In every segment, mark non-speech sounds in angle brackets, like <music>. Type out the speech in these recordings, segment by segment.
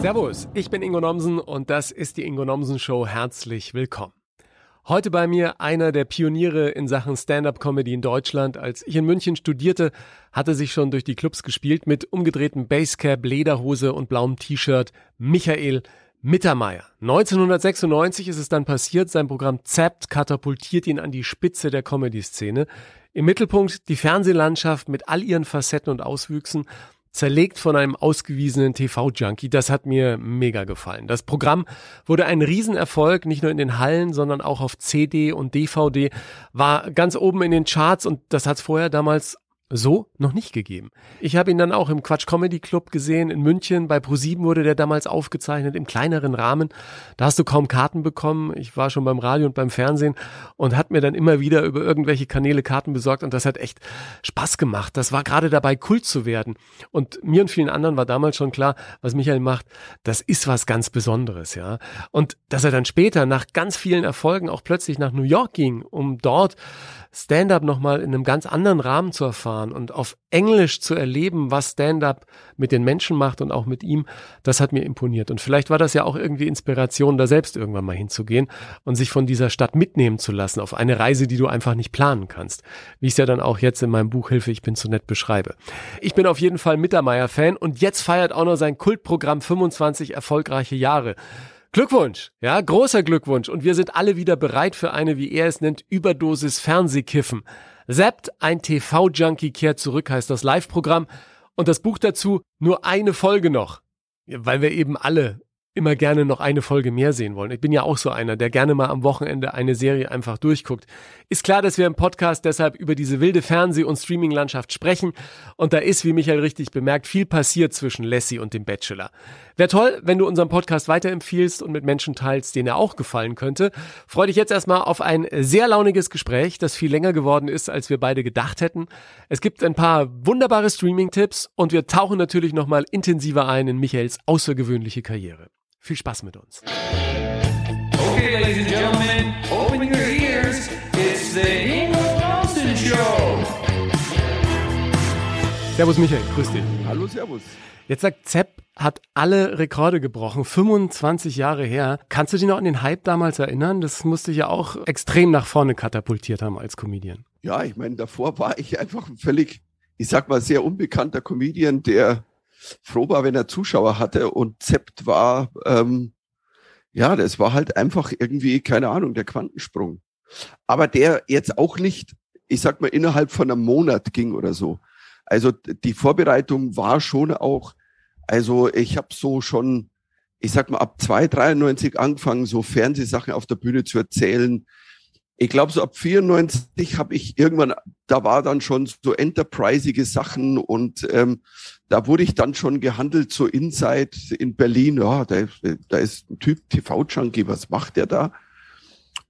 Servus, ich bin Ingo Nomsen und das ist die Ingo Nomsen Show. Herzlich willkommen. Heute bei mir einer der Pioniere in Sachen Stand-up-Comedy in Deutschland. Als ich in München studierte, hatte sich schon durch die Clubs gespielt mit umgedrehtem Basecap, Lederhose und blauem T-Shirt Michael Mittermeier. 1996 ist es dann passiert, sein Programm Zapped katapultiert ihn an die Spitze der Comedy-Szene. Im Mittelpunkt die Fernsehlandschaft mit all ihren Facetten und Auswüchsen zerlegt von einem ausgewiesenen TV-Junkie. Das hat mir mega gefallen. Das Programm wurde ein Riesenerfolg, nicht nur in den Hallen, sondern auch auf CD und DVD, war ganz oben in den Charts und das hat es vorher damals so noch nicht gegeben. Ich habe ihn dann auch im Quatsch Comedy Club gesehen in München. Bei ProSieben wurde der damals aufgezeichnet im kleineren Rahmen. Da hast du kaum Karten bekommen. Ich war schon beim Radio und beim Fernsehen und hat mir dann immer wieder über irgendwelche Kanäle Karten besorgt und das hat echt Spaß gemacht. Das war gerade dabei, Kult zu werden. Und mir und vielen anderen war damals schon klar, was Michael macht, das ist was ganz Besonderes, ja. Und dass er dann später nach ganz vielen Erfolgen auch plötzlich nach New York ging, um dort Stand-up nochmal in einem ganz anderen Rahmen zu erfahren und auf Englisch zu erleben, was Stand-up mit den Menschen macht und auch mit ihm, das hat mir imponiert. Und vielleicht war das ja auch irgendwie Inspiration, da selbst irgendwann mal hinzugehen und sich von dieser Stadt mitnehmen zu lassen auf eine Reise, die du einfach nicht planen kannst. Wie ich es ja dann auch jetzt in meinem Buch Hilfe, ich bin zu nett beschreibe. Ich bin auf jeden Fall Mittermeier-Fan und jetzt feiert auch noch sein Kultprogramm 25 erfolgreiche Jahre. Glückwunsch, ja, großer Glückwunsch. Und wir sind alle wieder bereit für eine, wie er es nennt, Überdosis Fernsehkiffen. Sept, ein TV-Junkie kehrt zurück, heißt das Live-Programm. Und das Buch dazu, nur eine Folge noch. Weil wir eben alle immer gerne noch eine Folge mehr sehen wollen. Ich bin ja auch so einer, der gerne mal am Wochenende eine Serie einfach durchguckt. Ist klar, dass wir im Podcast deshalb über diese wilde Fernseh- und Streaming-Landschaft sprechen. Und da ist, wie Michael richtig bemerkt, viel passiert zwischen Lassie und dem Bachelor. Wäre toll, wenn du unseren Podcast weiterempfiehlst und mit Menschen teilst, denen er auch gefallen könnte. Freue dich jetzt erstmal auf ein sehr launiges Gespräch, das viel länger geworden ist, als wir beide gedacht hätten. Es gibt ein paar wunderbare Streaming-Tipps und wir tauchen natürlich nochmal intensiver ein in Michaels außergewöhnliche Karriere. Viel Spaß mit uns. Okay, ladies and gentlemen, Servus Michael, grüß dich. Hallo, Servus. Jetzt sagt Zepp, hat alle Rekorde gebrochen, 25 Jahre her. Kannst du dich noch an den Hype damals erinnern? Das musste ja auch extrem nach vorne katapultiert haben als Comedian. Ja, ich meine, davor war ich einfach ein völlig, ich sag mal, sehr unbekannter Comedian, der froh war, wenn er Zuschauer hatte und Zept war, ähm, ja, das war halt einfach irgendwie, keine Ahnung, der Quantensprung. Aber der jetzt auch nicht, ich sag mal, innerhalb von einem Monat ging oder so. Also die Vorbereitung war schon auch, also ich habe so schon, ich sag mal, ab 293 angefangen, so Fernsehsachen auf der Bühne zu erzählen. Ich glaube, so ab 94 habe ich irgendwann, da war dann schon so enterprisige Sachen und ähm, da wurde ich dann schon gehandelt, so Inside in Berlin. Ja, da, da ist ein Typ, TV-Junkie, was macht der da?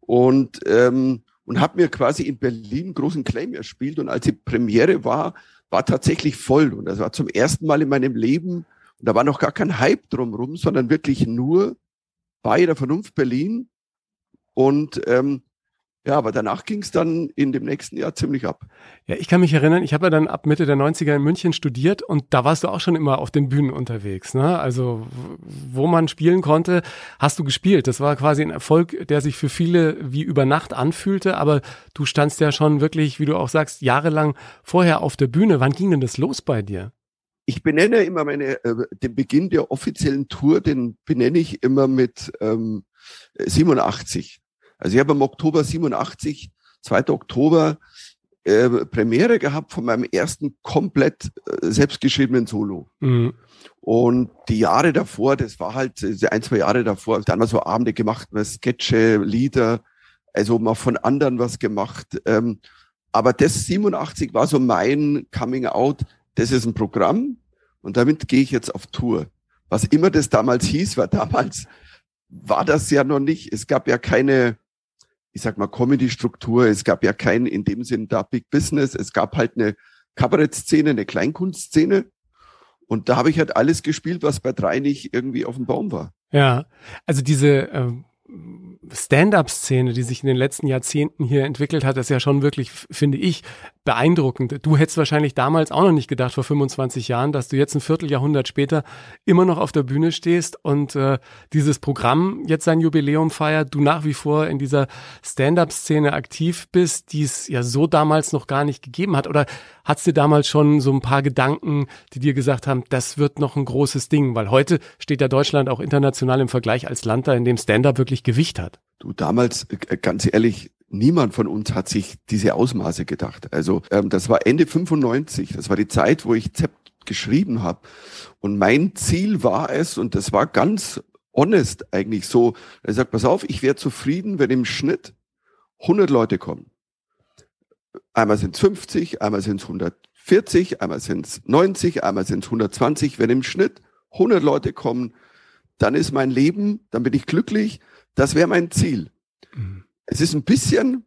Und, ähm, und habe mir quasi in Berlin großen Claim erspielt. Und als die Premiere war, war tatsächlich voll. Und das war zum ersten Mal in meinem Leben, und da war noch gar kein Hype drumrum, sondern wirklich nur bei der Vernunft Berlin. Und ähm, ja, aber danach ging es dann in dem nächsten Jahr ziemlich ab. Ja, ich kann mich erinnern, ich habe ja dann ab Mitte der 90er in München studiert und da warst du auch schon immer auf den Bühnen unterwegs. Ne? Also wo man spielen konnte, hast du gespielt. Das war quasi ein Erfolg, der sich für viele wie über Nacht anfühlte, aber du standst ja schon wirklich, wie du auch sagst, jahrelang vorher auf der Bühne. Wann ging denn das los bei dir? Ich benenne immer meine, äh, den Beginn der offiziellen Tour, den benenne ich immer mit ähm, 87. Also ich habe im Oktober 87, 2. Oktober, äh, Premiere gehabt von meinem ersten komplett äh, selbstgeschriebenen Solo. Mhm. Und die Jahre davor, das war halt ein, zwei Jahre davor, dann mal so Abende gemacht, mal Sketche, Lieder, also mal von anderen was gemacht. Ähm, aber das 87 war so mein Coming Out. Das ist ein Programm und damit gehe ich jetzt auf Tour. Was immer das damals hieß, war damals war das ja noch nicht. Es gab ja keine ich sag mal, Comedy-Struktur. Es gab ja kein, in dem Sinn, da Big Business. Es gab halt eine Kabarettszene, eine Kleinkunstszene. Und da habe ich halt alles gespielt, was bei drei nicht irgendwie auf dem Baum war. Ja, also diese, äh, Stand-up-Szene, die sich in den letzten Jahrzehnten hier entwickelt hat, ist ja schon wirklich, finde ich, beeindruckend. Du hättest wahrscheinlich damals auch noch nicht gedacht, vor 25 Jahren, dass du jetzt ein Vierteljahrhundert später immer noch auf der Bühne stehst und äh, dieses Programm jetzt sein Jubiläum feiert, du nach wie vor in dieser Stand-up-Szene aktiv bist, die es ja so damals noch gar nicht gegeben hat. Oder hat es dir damals schon so ein paar Gedanken, die dir gesagt haben, das wird noch ein großes Ding? Weil heute steht ja Deutschland auch international im Vergleich als Land da, in dem Stand-up wirklich Gewicht hat. Du damals, äh, ganz ehrlich, niemand von uns hat sich diese Ausmaße gedacht. Also ähm, das war Ende 95, das war die Zeit, wo ich Zept geschrieben habe. Und mein Ziel war es, und das war ganz honest eigentlich so, er sagt, pass auf, ich wäre zufrieden, wenn im Schnitt 100 Leute kommen. Einmal sind es 50, einmal sind es 140, einmal sind es 90, einmal sind es 120. Wenn im Schnitt 100 Leute kommen, dann ist mein Leben, dann bin ich glücklich. Das wäre mein Ziel. Mhm. Es ist ein bisschen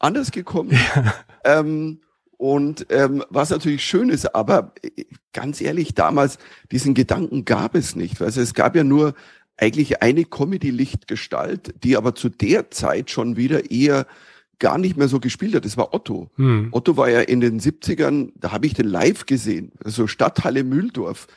anders gekommen. Ja. Ähm, und ähm, was natürlich schön ist, aber äh, ganz ehrlich, damals diesen Gedanken gab es nicht. Also es gab ja nur eigentlich eine Comedy-Lichtgestalt, die aber zu der Zeit schon wieder eher gar nicht mehr so gespielt hat. Das war Otto. Hm. Otto war ja in den 70ern, da habe ich den live gesehen, so also Stadthalle Mühldorf.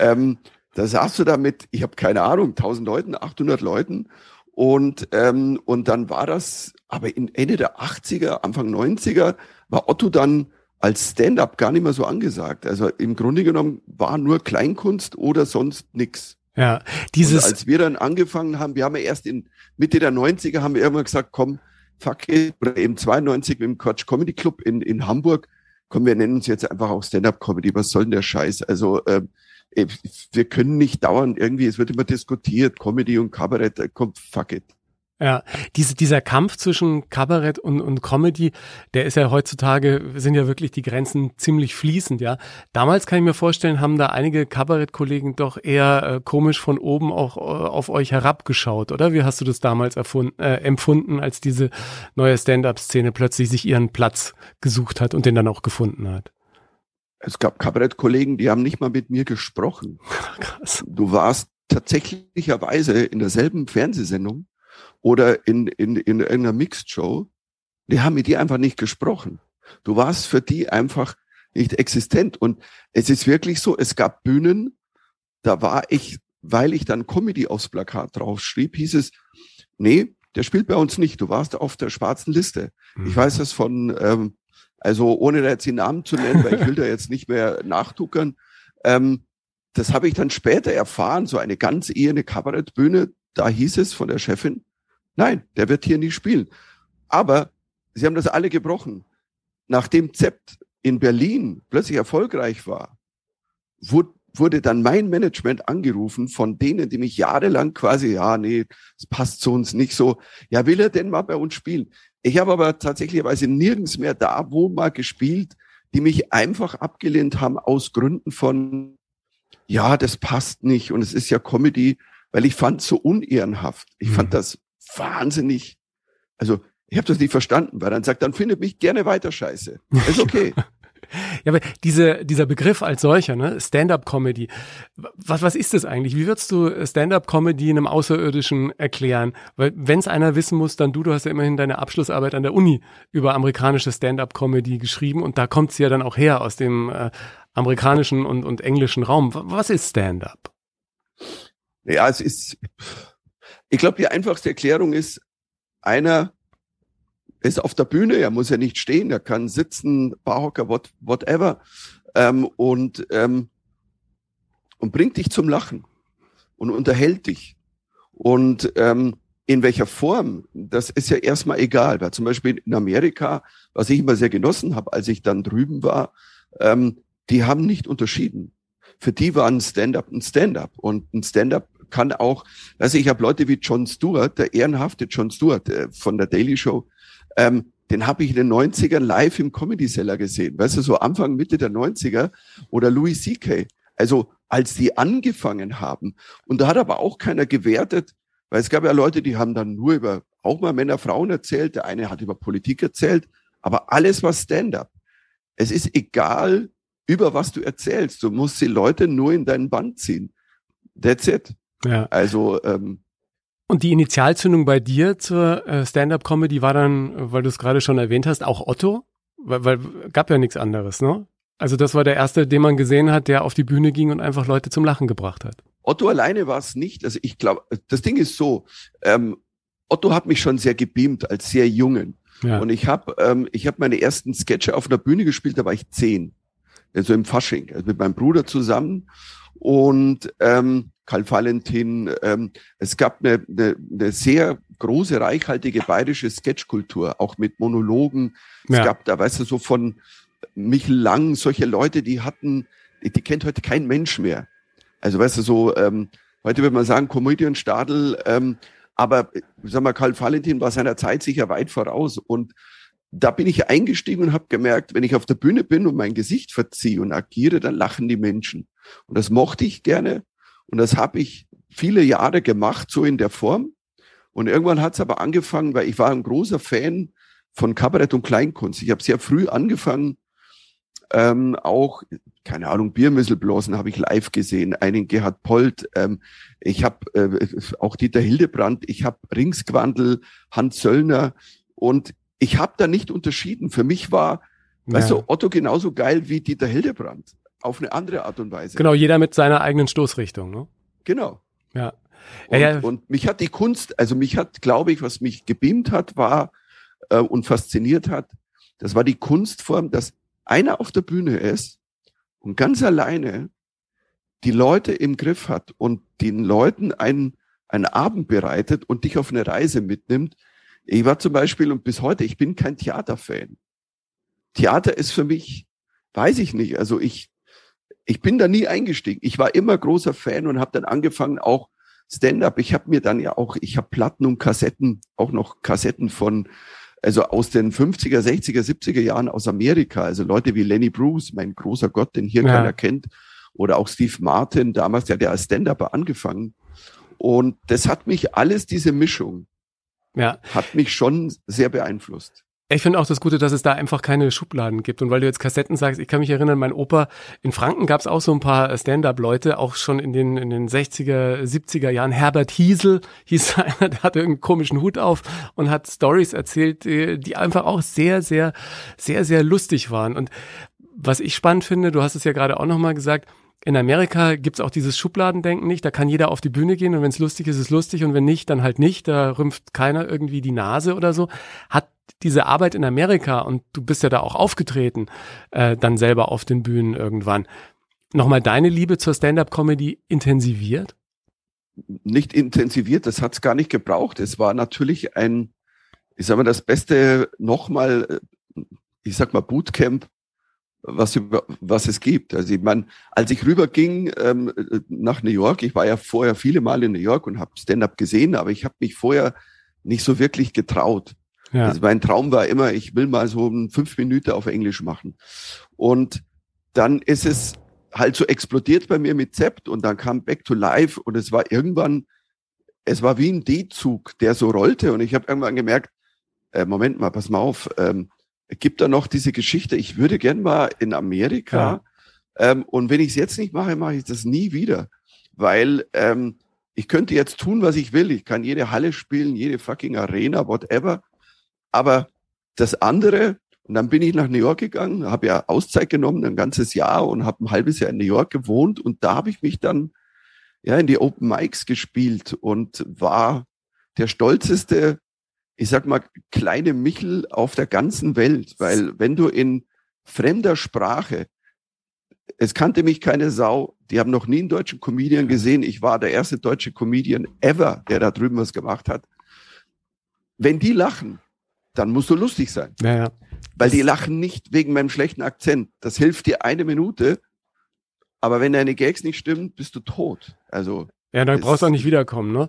ähm, da saß du da mit, ich habe keine Ahnung, 1000 Leuten, 800 Leuten und, ähm, und dann war das, aber in Ende der 80er, Anfang 90er, war Otto dann als Stand-up gar nicht mehr so angesagt. Also im Grunde genommen war nur Kleinkunst oder sonst nix. Ja, dieses. Und als wir dann angefangen haben, wir haben ja erst in Mitte der 90er haben wir irgendwann gesagt, komm, fuck it, oder eben 92 mit dem Quatsch Comedy Club in, in Hamburg, komm, wir nennen uns jetzt einfach auch Stand-up Comedy. Was soll denn der Scheiß? Also, ähm, äh, wir können nicht dauernd irgendwie, es wird immer diskutiert, Comedy und Kabarett, äh, kommt, fuck it. Ja, diese, dieser Kampf zwischen Kabarett und, und Comedy, der ist ja heutzutage, sind ja wirklich die Grenzen ziemlich fließend, ja. Damals kann ich mir vorstellen, haben da einige Kabarettkollegen doch eher äh, komisch von oben auch äh, auf euch herabgeschaut, oder? Wie hast du das damals erfunden, äh, empfunden, als diese neue Stand-up-Szene plötzlich sich ihren Platz gesucht hat und den dann auch gefunden hat? Es gab Kabarettkollegen, die haben nicht mal mit mir gesprochen. <laughs> Krass. Du warst tatsächlicherweise in derselben Fernsehsendung oder in, in, in einer Mixed Show. Die haben mit dir einfach nicht gesprochen. Du warst für die einfach nicht existent. Und es ist wirklich so, es gab Bühnen, da war ich, weil ich dann Comedy aufs Plakat draufschrieb, hieß es, nee, der spielt bei uns nicht. Du warst auf der schwarzen Liste. Mhm. Ich weiß das von ähm, also ohne da jetzt die Namen zu nennen, weil ich will da jetzt nicht mehr nachtuckern. Ähm, das habe ich dann später erfahren, so eine ganz eher eine Kabarettbühne, da hieß es von der Chefin, nein, der wird hier nicht spielen. Aber sie haben das alle gebrochen. Nachdem Zept in Berlin plötzlich erfolgreich war, wurde, wurde dann mein Management angerufen von denen, die mich jahrelang quasi, ja, nee, es passt zu uns nicht so. Ja, will er denn mal bei uns spielen? Ich habe aber tatsächlicherweise nirgends mehr da, wo mal gespielt, die mich einfach abgelehnt haben aus Gründen von, ja, das passt nicht und es ist ja Comedy, weil ich fand so unehrenhaft. Ich mhm. fand das wahnsinnig, also ich habe das nicht verstanden, weil dann sagt, dann findet mich gerne weiter scheiße. <laughs> Ist okay. Ja, aber diese, dieser Begriff als solcher, ne, Stand-up-Comedy, was, was ist das eigentlich? Wie würdest du Stand-up-Comedy einem Außerirdischen erklären? Weil wenn es einer wissen muss, dann du, du hast ja immerhin deine Abschlussarbeit an der Uni über amerikanische Stand-up-Comedy geschrieben und da kommt sie ja dann auch her aus dem äh, amerikanischen und, und englischen Raum. Was ist Stand-up? Ja, es ist, ich glaube, die einfachste Erklärung ist, einer ist auf der Bühne, er muss ja nicht stehen, er kann sitzen, Barhocker, what, whatever, ähm, und, ähm, und bringt dich zum Lachen und unterhält dich. Und ähm, in welcher Form, das ist ja erstmal egal, weil zum Beispiel in Amerika, was ich immer sehr genossen habe, als ich dann drüben war, ähm, die haben nicht unterschieden. Für die war ein Stand-up ein Stand-up und ein Stand-up kann auch, also ich habe Leute wie John Stewart, der ehrenhafte John Stewart äh, von der Daily Show, ähm, den habe ich in den 90ern live im Comedy Seller gesehen. Weißt du, so Anfang, Mitte der 90er oder Louis C.K. Also als die angefangen haben. Und da hat aber auch keiner gewertet, weil es gab ja Leute, die haben dann nur über auch mal Männer, Frauen erzählt. Der eine hat über Politik erzählt. Aber alles war Stand-up. Es ist egal, über was du erzählst. Du musst die Leute nur in deinen Band ziehen. That's it. Ja. Also ähm, Und die Initialzündung bei dir zur äh, Stand-up-Comedy war dann, weil du es gerade schon erwähnt hast, auch Otto? Weil, weil gab ja nichts anderes, ne? Also das war der erste, den man gesehen hat, der auf die Bühne ging und einfach Leute zum Lachen gebracht hat. Otto alleine war es nicht. Also ich glaube, das Ding ist so, ähm, Otto hat mich schon sehr gebeamt als sehr Jungen. Ja. Und ich habe ähm, ich hab meine ersten Sketche auf einer Bühne gespielt, da war ich zehn. Also im Fasching, also mit meinem Bruder zusammen. Und ähm, Karl Valentin, ähm, es gab eine, eine, eine sehr große, reichhaltige bayerische Sketchkultur, auch mit Monologen. Es Ja. gab da, weißt du, so von Michel Lang, solche Leute, die hatten, die, die kennt heute kein Mensch mehr. Also weißt du, so, ähm, heute würde man sagen, Komödienstadel, ähm, aber sag mal, Karl Valentin war seiner Zeit sicher weit voraus. Und da bin ich eingestiegen und habe gemerkt, wenn ich auf der Bühne bin und mein Gesicht verziehe und agiere, dann lachen die Menschen. Und das mochte ich gerne. Und das habe ich viele Jahre gemacht, so in der Form. Und irgendwann hat es aber angefangen, weil ich war ein großer Fan von Kabarett und Kleinkunst. Ich habe sehr früh angefangen, ähm, auch, keine Ahnung, Biermüsselblasen habe ich live gesehen, einen Gerhard Polt, ähm, ich habe äh, auch Dieter Hildebrand, ich habe Ringsquandel, Hans Söllner und ich habe da nicht unterschieden. Für mich war, weißt Ja. du, Otto genauso geil wie Dieter Hildebrand. Auf eine andere Art und Weise. Genau, jeder mit seiner eigenen Stoßrichtung, ne? Genau. Ja. Und, Ja, ja. und mich hat die Kunst, also mich hat, glaube ich, was mich gebeamt hat, war äh, und fasziniert hat, das war die Kunstform, dass einer auf der Bühne ist und ganz alleine die Leute im Griff hat und den Leuten einen, einen Abend bereitet und dich auf eine Reise mitnimmt. Ich war zum Beispiel und bis heute, ich bin kein Theaterfan. Theater ist für mich, weiß ich nicht, also ich, ich bin da nie eingestiegen. Ich war immer großer Fan und habe dann angefangen auch Stand-up. Ich habe mir dann ja auch, ich habe Platten und Kassetten, auch noch Kassetten von, also aus den 50er, 60er, 70er Jahren aus Amerika. Also Leute wie Lenny Bruce, mein großer Gott, den hier Ja. keiner kennt. Oder auch Steve Martin, damals, der hat ja als Stand-Upper angefangen. Und das hat mich alles, diese Mischung, Ja. hat mich schon sehr beeinflusst. Ich finde auch das Gute, dass es da einfach keine Schubladen gibt. Und weil du jetzt Kassetten sagst, ich kann mich erinnern, mein Opa, in Franken gab es auch so ein paar Stand-up-Leute, auch schon in den, in den 60er, 70er Jahren. Herbert Hiesel hieß <laughs> einer, der hatte irgendeinen komischen Hut auf und hat Stories erzählt, die einfach auch sehr, sehr, sehr, sehr lustig waren. Und was ich spannend finde, du hast es ja gerade auch nochmal gesagt, in Amerika gibt's auch dieses Schubladendenken nicht. Da kann jeder auf die Bühne gehen und wenn es lustig ist, ist lustig und wenn nicht, dann halt nicht. Da rümpft keiner irgendwie die Nase oder so. Hat diese Arbeit in Amerika und du bist ja da auch aufgetreten, äh, dann selber auf den Bühnen irgendwann. Nochmal deine Liebe zur Stand-up-Comedy intensiviert? nicht intensiviert, das hat es gar nicht gebraucht. Es war natürlich ein, ich sag mal, das beste nochmal, äh, ich sag mal, Bootcamp, was, was es gibt. Also ich meine, als ich rüberging ähm, äh, nach New York, ich war ja vorher viele Mal in New York und habe Stand-up gesehen, aber ich habe mich vorher nicht so wirklich getraut. Ja. Also mein Traum war immer, ich will mal so fünf Minuten auf Englisch machen. Und dann ist es halt so explodiert bei mir mit Zept und dann kam Back to Life und es war irgendwann, es war wie ein D-Zug, der so rollte und ich habe irgendwann gemerkt, äh, Moment mal, pass mal auf, ähm, gibt da noch diese Geschichte, ich würde gern mal in Amerika ähm, und wenn ich es jetzt nicht mache, mache ich das nie wieder, weil ähm, ich könnte jetzt tun, was ich will, ich kann jede Halle spielen, jede fucking Arena, whatever, aber das andere, und dann bin ich nach New York gegangen, habe ja Auszeit genommen, ein ganzes Jahr und habe ein halbes Jahr in New York gewohnt. Und da habe ich mich dann ja in die Open Mics gespielt und war der stolzeste, ich sag mal, kleine Michel auf der ganzen Welt, weil wenn du in fremder Sprache, es kannte mich keine Sau, die haben noch nie einen deutschen Comedian gesehen, ich war der erste deutsche Comedian ever, der da drüben was gemacht hat. Wenn die lachen, dann musst du lustig sein. Ja, ja. Weil die lachen nicht wegen meinem schlechten Akzent. Das hilft dir eine Minute. Aber wenn deine Gags nicht stimmen, bist du tot. Also. Ja, dann brauchst du auch nicht wiederkommen, ne?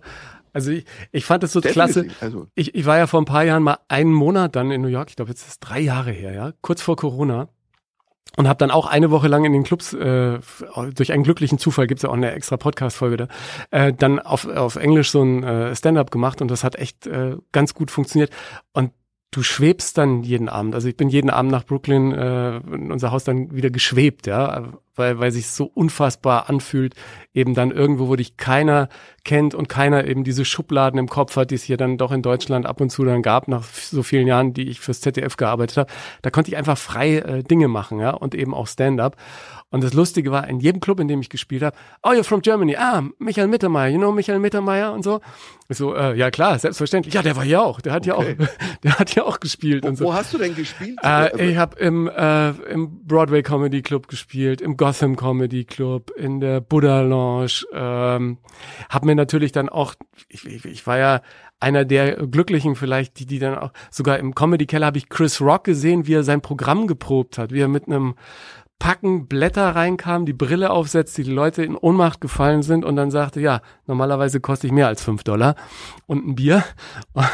Also ich, ich fand es so klasse. Also, Ich, ich war ja vor ein paar Jahren mal einen Monat dann in New York, ich glaube jetzt ist es drei Jahre her, ja, kurz vor Corona. Und habe dann auch eine Woche lang in den Clubs, äh, durch einen glücklichen Zufall gibt's ja auch eine extra Podcast-Folge da, äh, dann auf, auf Englisch so ein äh, Stand-up gemacht und das hat echt äh, ganz gut funktioniert. Und du schwebst dann jeden Abend. Also ich bin jeden Abend nach Brooklyn äh, in unser Haus dann wieder geschwebt, ja. weil, weil sich so unfassbar anfühlt, eben dann irgendwo, wo dich keiner kennt und keiner eben diese Schubladen im Kopf hat, die es hier dann doch in Deutschland ab und zu dann gab, nach so vielen Jahren, die ich fürs ZDF gearbeitet habe. Da konnte ich einfach frei äh, Dinge machen, ja, und eben auch Stand-up. Und das Lustige war, in jedem Club, in dem ich gespielt habe, oh, you're from Germany, ah, Michael Mittermeier, you know Michael Mittermeier und so. Ich so, äh, ja klar, selbstverständlich. Ja, der war hier auch, der hat ja Okay. auch, <laughs> der hat ja auch gespielt Wo, und so. wo hast du denn gespielt? Äh, ich habe im, äh, im Broadway Comedy Club gespielt, im Gotham Comedy Club, in der Buddha Lounge. Ähm, habe mir natürlich dann auch, ich, ich, ich war ja einer der Glücklichen vielleicht, die die dann auch sogar im Comedy Keller habe ich Chris Rock gesehen, wie er sein Programm geprobt hat, wie er mit einem Packen Blätter reinkam, die Brille aufsetzte, die Leute in Ohnmacht gefallen sind und dann sagte, ja, normalerweise koste ich mehr als fünf Dollar und ein Bier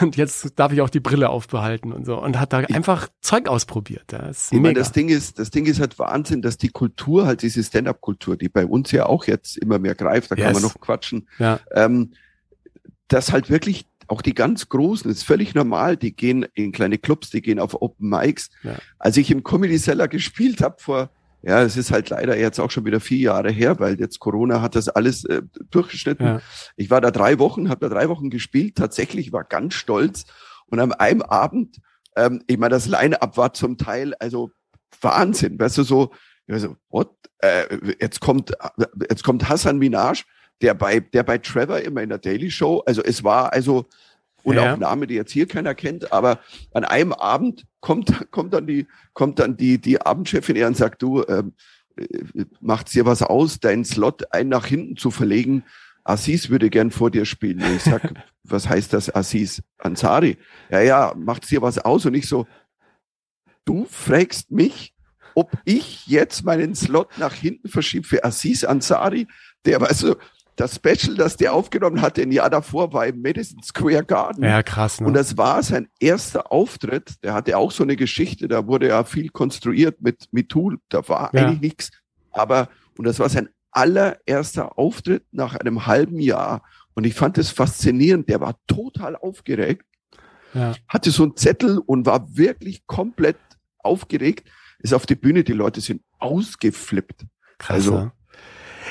und jetzt darf ich auch die Brille aufbehalten und so und hat da einfach Zeug ausprobiert. Das Ich meine, das Ding ist, das Ding ist halt Wahnsinn, dass die Kultur, halt diese Stand-up-Kultur, die bei uns ja auch jetzt immer mehr greift, da kann Yes. man noch quatschen, ja, ähm, dass halt wirklich auch die ganz Großen, ist völlig normal, die gehen in kleine Clubs, die gehen auf Open Mics. Ja. Als ich im Comedy Cellar gespielt habe vor, ja, es ist halt leider jetzt auch schon wieder vier Jahre her, weil jetzt Corona hat das alles äh, durchgeschnitten. Ja. Ich war da drei Wochen, habe da drei Wochen gespielt, tatsächlich war ganz stolz. Und am einem Abend, ähm, ich meine, das Line-Up war zum Teil also Wahnsinn, weißt du, so, so what? Äh, jetzt kommt, jetzt kommt Hassan Minaj, der bei, der bei Trevor immer in der Daily Show, also es war also, und Ja. auch Name, die jetzt hier keiner kennt, aber an einem Abend kommt, kommt dann die, kommt dann die, die Abendchefin her und sagt, du, ähm, äh, macht's dir was aus, deinen Slot ein nach hinten zu verlegen? Assis würde gern vor dir spielen. Und ich sag, <laughs> was heißt das, Assis Ansari? Ja, ja, macht's dir was aus? Und ich so, du fragst mich, ob ich jetzt meinen Slot nach hinten verschiebe für Assis Ansari, der, weißt du, das Special, das der aufgenommen hatte, ein Jahr davor war im Madison Square Garden. ja, krass. Ne? Und das war sein erster Auftritt. Der hatte auch so eine Geschichte, da wurde ja viel konstruiert mit MeToo, da war Ja. eigentlich nichts. Aber, und das war sein allererster Auftritt nach einem halben Jahr. Und ich fand es faszinierend. Der war total aufgeregt, ja. hatte so einen Zettel und war wirklich komplett aufgeregt. Ist auf die Bühne, die Leute sind ausgeflippt. Krass. Also, ne?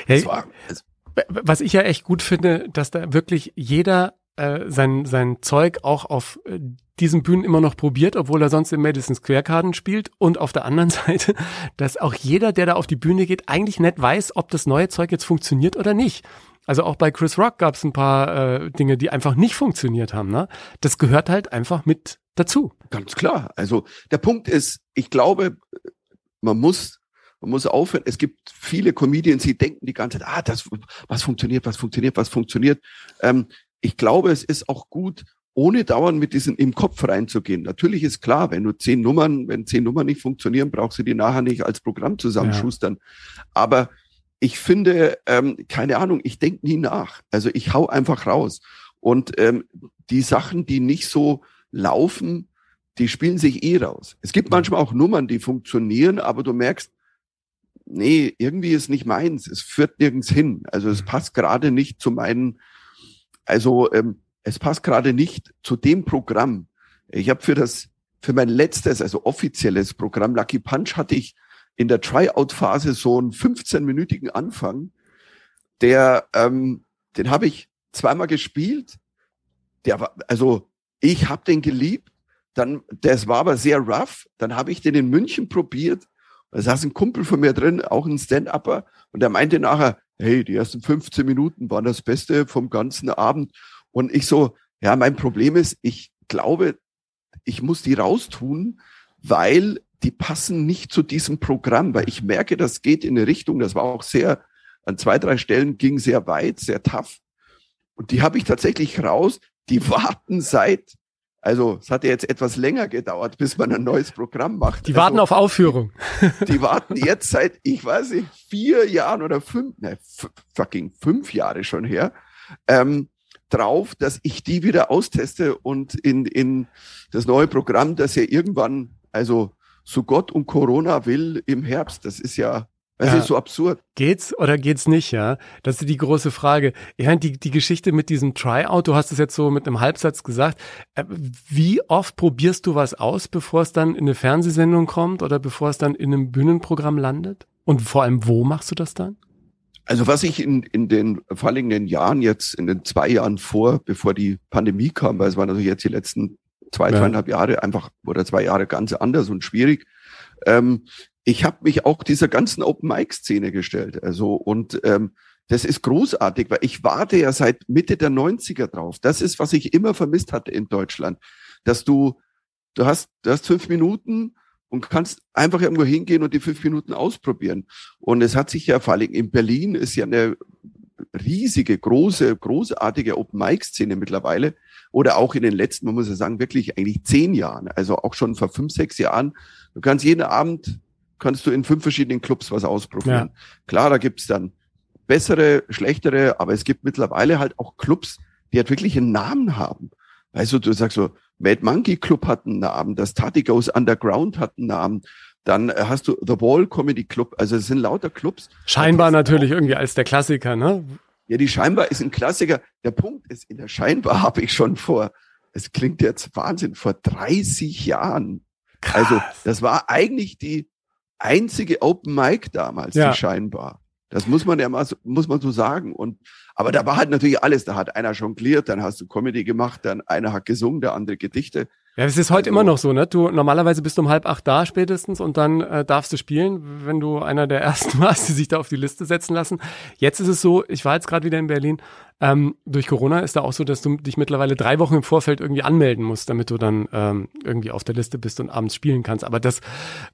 Es ja, war, es, was ich ja echt gut finde, dass da wirklich jeder äh, sein, sein Zeug auch auf äh, diesen Bühnen immer noch probiert, obwohl er sonst im Madison Square Garden spielt. Und auf der anderen <laughs> Seite, dass auch jeder, der da auf die Bühne geht, eigentlich nicht weiß, ob das neue Zeug jetzt funktioniert oder nicht. Also auch bei Chris Rock gab es ein paar äh, Dinge, die einfach nicht funktioniert haben. Ne? Das gehört halt einfach mit dazu. Ganz klar. Also der Punkt ist, ich glaube, man muss, man muss aufhören. Es gibt viele Comedians, die denken die ganze Zeit, ah, das, was funktioniert, was funktioniert, was funktioniert. Ähm, ich glaube, es ist auch gut, ohne dauernd mit diesen im Kopf reinzugehen. Natürlich ist klar, wenn du zehn Nummern, wenn zehn Nummern nicht funktionieren, brauchst du die nachher nicht als Programm zusammenschustern. Aber ich finde, ähm, keine Ahnung, ich denke nie nach. Also ich hau einfach raus. Und ähm, die Sachen, die nicht so laufen, die spielen sich eh raus. Es gibt manchmal auch Nummern, die funktionieren, aber du merkst, nee, irgendwie ist nicht meins. Es führt nirgends hin. Also es passt gerade nicht zu meinen, also ähm, es passt gerade nicht zu dem Programm. Ich habe für das, für mein letztes, also offizielles Programm Lucky Punch hatte ich in der Tryout-Phase so einen 15-minütigen Anfang, der, ähm, den habe ich zweimal gespielt. Der war, also ich habe den geliebt. Dann, das war aber sehr rough. Dann habe ich den in München probiert. Da saß ein Kumpel von mir drin, auch ein Stand-Upper, und der meinte nachher, hey, die ersten 15 Minuten waren das Beste vom ganzen Abend. Und ich so, ja, mein Problem ist, ich glaube, ich muss die raustun, weil die passen nicht zu diesem Programm, weil ich merke, das geht in eine Richtung, das war auch sehr, an zwei, drei Stellen ging sehr weit, sehr tough. Und die habe ich tatsächlich raus, die <laughs> warten seit, also es hat ja jetzt etwas länger gedauert, bis man ein neues Programm macht. Die also, warten auf Aufführung. Die warten jetzt seit, ich weiß nicht, vier Jahren oder fünf, ne, fucking fünf Jahre schon her, ähm, drauf, dass ich die wieder austeste und in, in das neue Programm, das ja irgendwann, also so Gott und Corona will im Herbst, das ist ja, das Ja. ist so absurd. Geht's oder geht's nicht, ja? Das ist die große Frage. Ich meine, die, die Geschichte mit diesem Tryout, du hast es jetzt so mit einem Halbsatz gesagt. Äh, Wie oft probierst du was aus, bevor es dann in eine Fernsehsendung kommt oder bevor es dann in einem Bühnenprogramm landet? Und vor allem, wo machst du das dann? Also was ich in, in den vergangenen Jahren jetzt, in den zwei Jahren vor, bevor die Pandemie kam, weil es waren also jetzt die letzten zwei, ja. zweieinhalb Jahre einfach oder zwei Jahre ganz anders und schwierig. Ähm, ich habe mich auch dieser ganzen Open Mic Szene gestellt. Also und ähm, das ist großartig, weil ich warte ja seit Mitte der 90er drauf. Das ist, was ich immer vermisst hatte in Deutschland, dass du du hast du hast fünf Minuten und kannst einfach irgendwo hingehen und die fünf Minuten ausprobieren. Und es hat sich ja vor allem in Berlin ist ja eine riesige, große, großartige Open Mic Szene mittlerweile. Oder auch in den letzten, man muss ja sagen, wirklich eigentlich zehn Jahren. Also auch schon vor fünf, sechs Jahren. Du kannst jeden Abend, kannst du in fünf verschiedenen Clubs was ausprobieren. Ja. Klar, da gibt's dann bessere, schlechtere, aber es gibt mittlerweile halt auch Clubs, die halt wirklich einen Namen haben. Weißt du, du sagst so, Mad Monkey Club hat einen Namen, das Tati Goes Underground hat einen Namen, dann äh, hast du The Wall Comedy Club, also es sind lauter Clubs. Scheinbar natürlich irgendwie als der Klassiker, ne? Ja, die Scheinbar ist ein Klassiker. Der Punkt ist, in der Scheinbar <laughs> habe ich schon vor, es klingt jetzt Wahnsinn, vor 30 Jahren. Krass. Also das war eigentlich die einzige Open Mic damals, ja. die Scheinbar. Das muss man ja mal, muss man so sagen. Und, aber da war halt natürlich alles. Da hat einer jongliert, dann hast du Comedy gemacht, dann einer hat gesungen, der andere Gedichte. Ja, es ist heute also, immer noch so, ne? Du normalerweise bist du um halb acht da spätestens und dann äh, darfst du spielen, wenn du einer der <laughs> ersten warst, die sich da auf die Liste setzen lassen. Jetzt ist es so, ich war jetzt gerade wieder in Berlin ähm, durch Corona ist da auch so, dass du dich mittlerweile drei Wochen im Vorfeld irgendwie anmelden musst, damit du dann ähm, irgendwie auf der Liste bist und abends spielen kannst. Aber das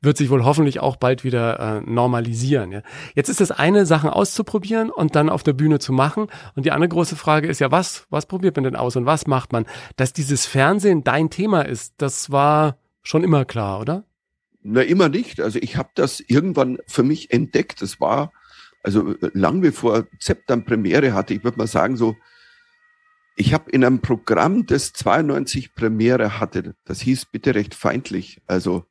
wird sich wohl hoffentlich auch bald wieder äh, normalisieren. Ja? Jetzt ist das eine, Sachen auszuprobieren und dann auf der Bühne zu machen. Und die andere große Frage ist ja, was, was probiert man denn aus und was macht man? Dass dieses Fernsehen dein Thema ist, das war schon immer klar, oder? Na, immer nicht. Also ich habe das irgendwann für mich entdeckt. Das war also äh, lang bevor Zepp dann Premiere hatte, ich würde mal sagen so, ich habe in einem Programm, das 92 Premiere hatte, das hieß bitte recht feindlich, also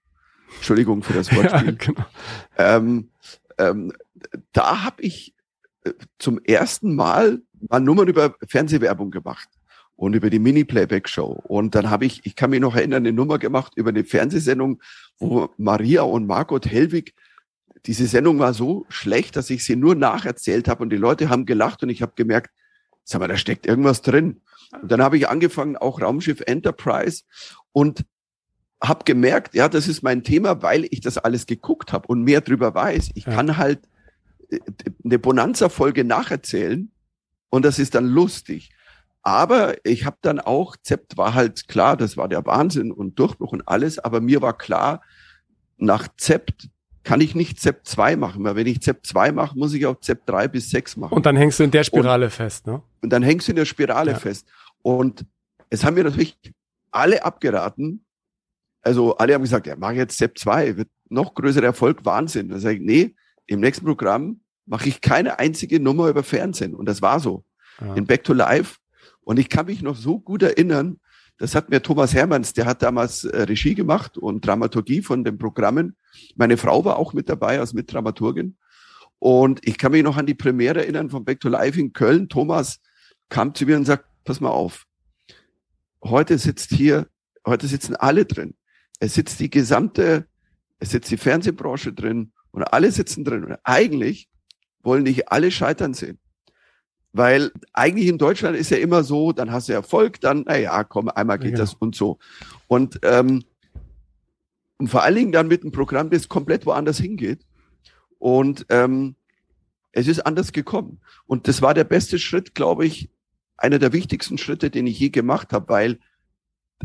Entschuldigung für das <laughs> Wortspiel. Ja, genau. ähm, ähm, da habe ich äh, zum ersten Mal mal Nummern über Fernsehwerbung gemacht und über die Mini-Playback-Show. Und dann habe ich, ich kann mich noch erinnern, eine Nummer gemacht über eine Fernsehsendung, wo Maria und Margot Hellwig diese Sendung war so schlecht, dass ich sie nur nacherzählt habe und die Leute haben gelacht und ich habe gemerkt, sag mal, da steckt irgendwas drin. Und dann habe ich angefangen, auch Raumschiff Enterprise und habe gemerkt, ja, das ist mein Thema, weil ich das alles geguckt habe und mehr drüber weiß. Ich ja. kann halt äh, eine Bonanza-Folge nacherzählen und das ist dann lustig. Aber ich habe dann auch, Zept war halt klar, das war der Wahnsinn und Durchbruch und alles, aber mir war klar, nach Zept kann ich nicht ZEP 2 machen, weil wenn ich ZEP 2 mache, muss ich auch ZEP 3 bis 6 machen. Und dann hängst du in der Spirale und, fest, ne? Und dann hängst du in der Spirale ja. fest. Und es haben mir natürlich alle abgeraten. Also alle haben gesagt, ja, mach jetzt ZEP 2, wird noch größerer Erfolg, Wahnsinn. Da sage ich, nee, im nächsten Programm mache ich keine einzige Nummer über Fernsehen. Und das war so. Ja. In Back to Life. Und ich kann mich noch so gut erinnern, das hat mir Thomas Hermanns, der hat damals äh, Regie gemacht und Dramaturgie von den Programmen. Meine Frau war auch mit dabei als Mitdramaturgin. Und ich kann mich noch an die Premiere erinnern von Back to Life in Köln. Thomas kam zu mir und sagt, pass mal auf. Heute sitzt hier, heute sitzen alle drin. Es sitzt die gesamte, es sitzt die Fernsehbranche drin und alle sitzen drin. Und eigentlich wollen nicht alle scheitern sehen. Weil eigentlich in Deutschland ist ja immer so, dann hast du Erfolg, dann, naja, komm, einmal geht ja, genau. das und so. Und, ähm, und vor allen Dingen dann mit einem Programm, das komplett woanders hingeht. Und ähm, es ist anders gekommen. Und das war der beste Schritt, glaube ich, einer der wichtigsten Schritte, den ich je gemacht habe, weil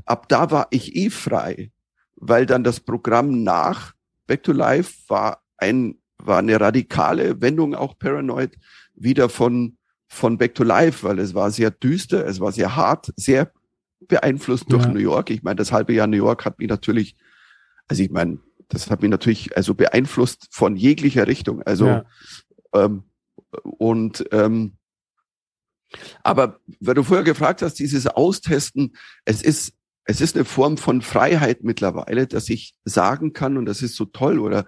ab da war ich eh frei, weil dann das Programm nach Back to Life war ein war eine radikale Wendung auch Paranoid wieder von von Back to Life, weil es war sehr düster, es war sehr hart, sehr beeinflusst durch ja. New York. Ich meine, das halbe Jahr New York hat mich natürlich, also ich meine, das hat mich natürlich also beeinflusst von jeglicher Richtung. Also ja. ähm, und ähm, aber weil du vorher gefragt hast, dieses Austesten, es ist es ist eine Form von Freiheit mittlerweile, dass ich sagen kann und das ist so toll oder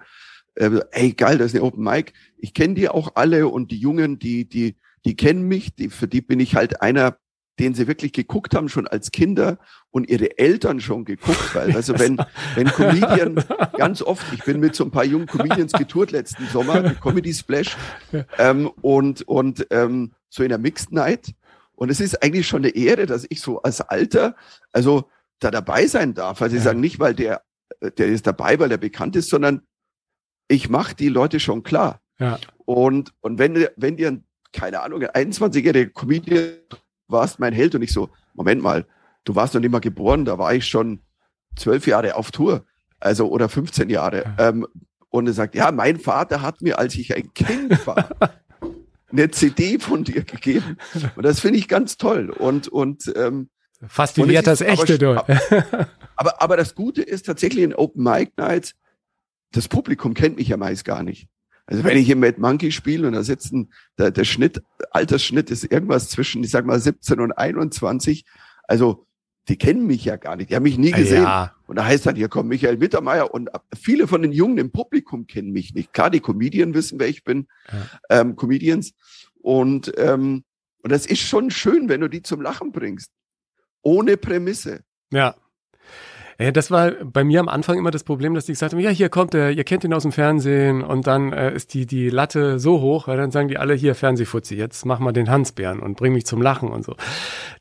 äh, ey geil, das ist eine Open Mic. Ich kenne die auch alle und die Jungen, die die die kennen mich, die, für die bin ich halt einer den sie wirklich geguckt haben, schon als Kinder und ihre Eltern schon geguckt, weil, also wenn, wenn Comedian <laughs> ganz oft, ich bin mit so ein paar jungen Comedians getourt letzten Sommer, Comedy Splash, ähm, und, und ähm, so in der Mixed Night. Und es ist eigentlich schon eine Ehre, dass ich so als Alter, also da dabei sein darf. Also ich Ja. sagen nicht, weil der, der ist dabei, weil er bekannt ist, sondern ich mache die Leute schon klar. Ja. Und, und wenn, wenn dir, ein, keine Ahnung, ein 21-jähriger Comedian warst mein Held und ich so, Moment mal, du warst noch nicht mal geboren, da war ich schon zwölf Jahre auf Tour, also oder 15 Jahre. Ähm, und er sagt, ja, mein Vater hat mir, als ich ein Kind war, <laughs> eine CD von dir gegeben. Und das finde ich ganz toll. Und, und ähm, wert das aber echte, sch- du. aber, aber das Gute ist tatsächlich in Open Mic Nights, das Publikum kennt mich ja meist gar nicht. Also wenn ich im Mad Monkey spiele und da sitzen, der, der Schnitt, Altersschnitt ist irgendwas zwischen, ich sag mal, 17 und 21. Also die kennen mich ja gar nicht, die haben mich nie gesehen. Ja, Und da heißt dann, hier kommt Michael Mittermeier und viele von den Jungen im Publikum kennen mich nicht. Klar, die Comedian wissen, wer ich bin, ähm, Comedians. Und, ähm, und das ist schon schön, wenn du die zum Lachen bringst. Ohne Prämisse. ja. Ja, das war bei mir am Anfang immer das Problem, dass die gesagt haben, ja, hier kommt der, ihr kennt ihn aus dem Fernsehen und dann äh, ist die, die Latte so hoch, weil dann sagen die alle, hier, Fernsehfuzzi, jetzt mach mal den Hansbären und bring mich zum Lachen und so.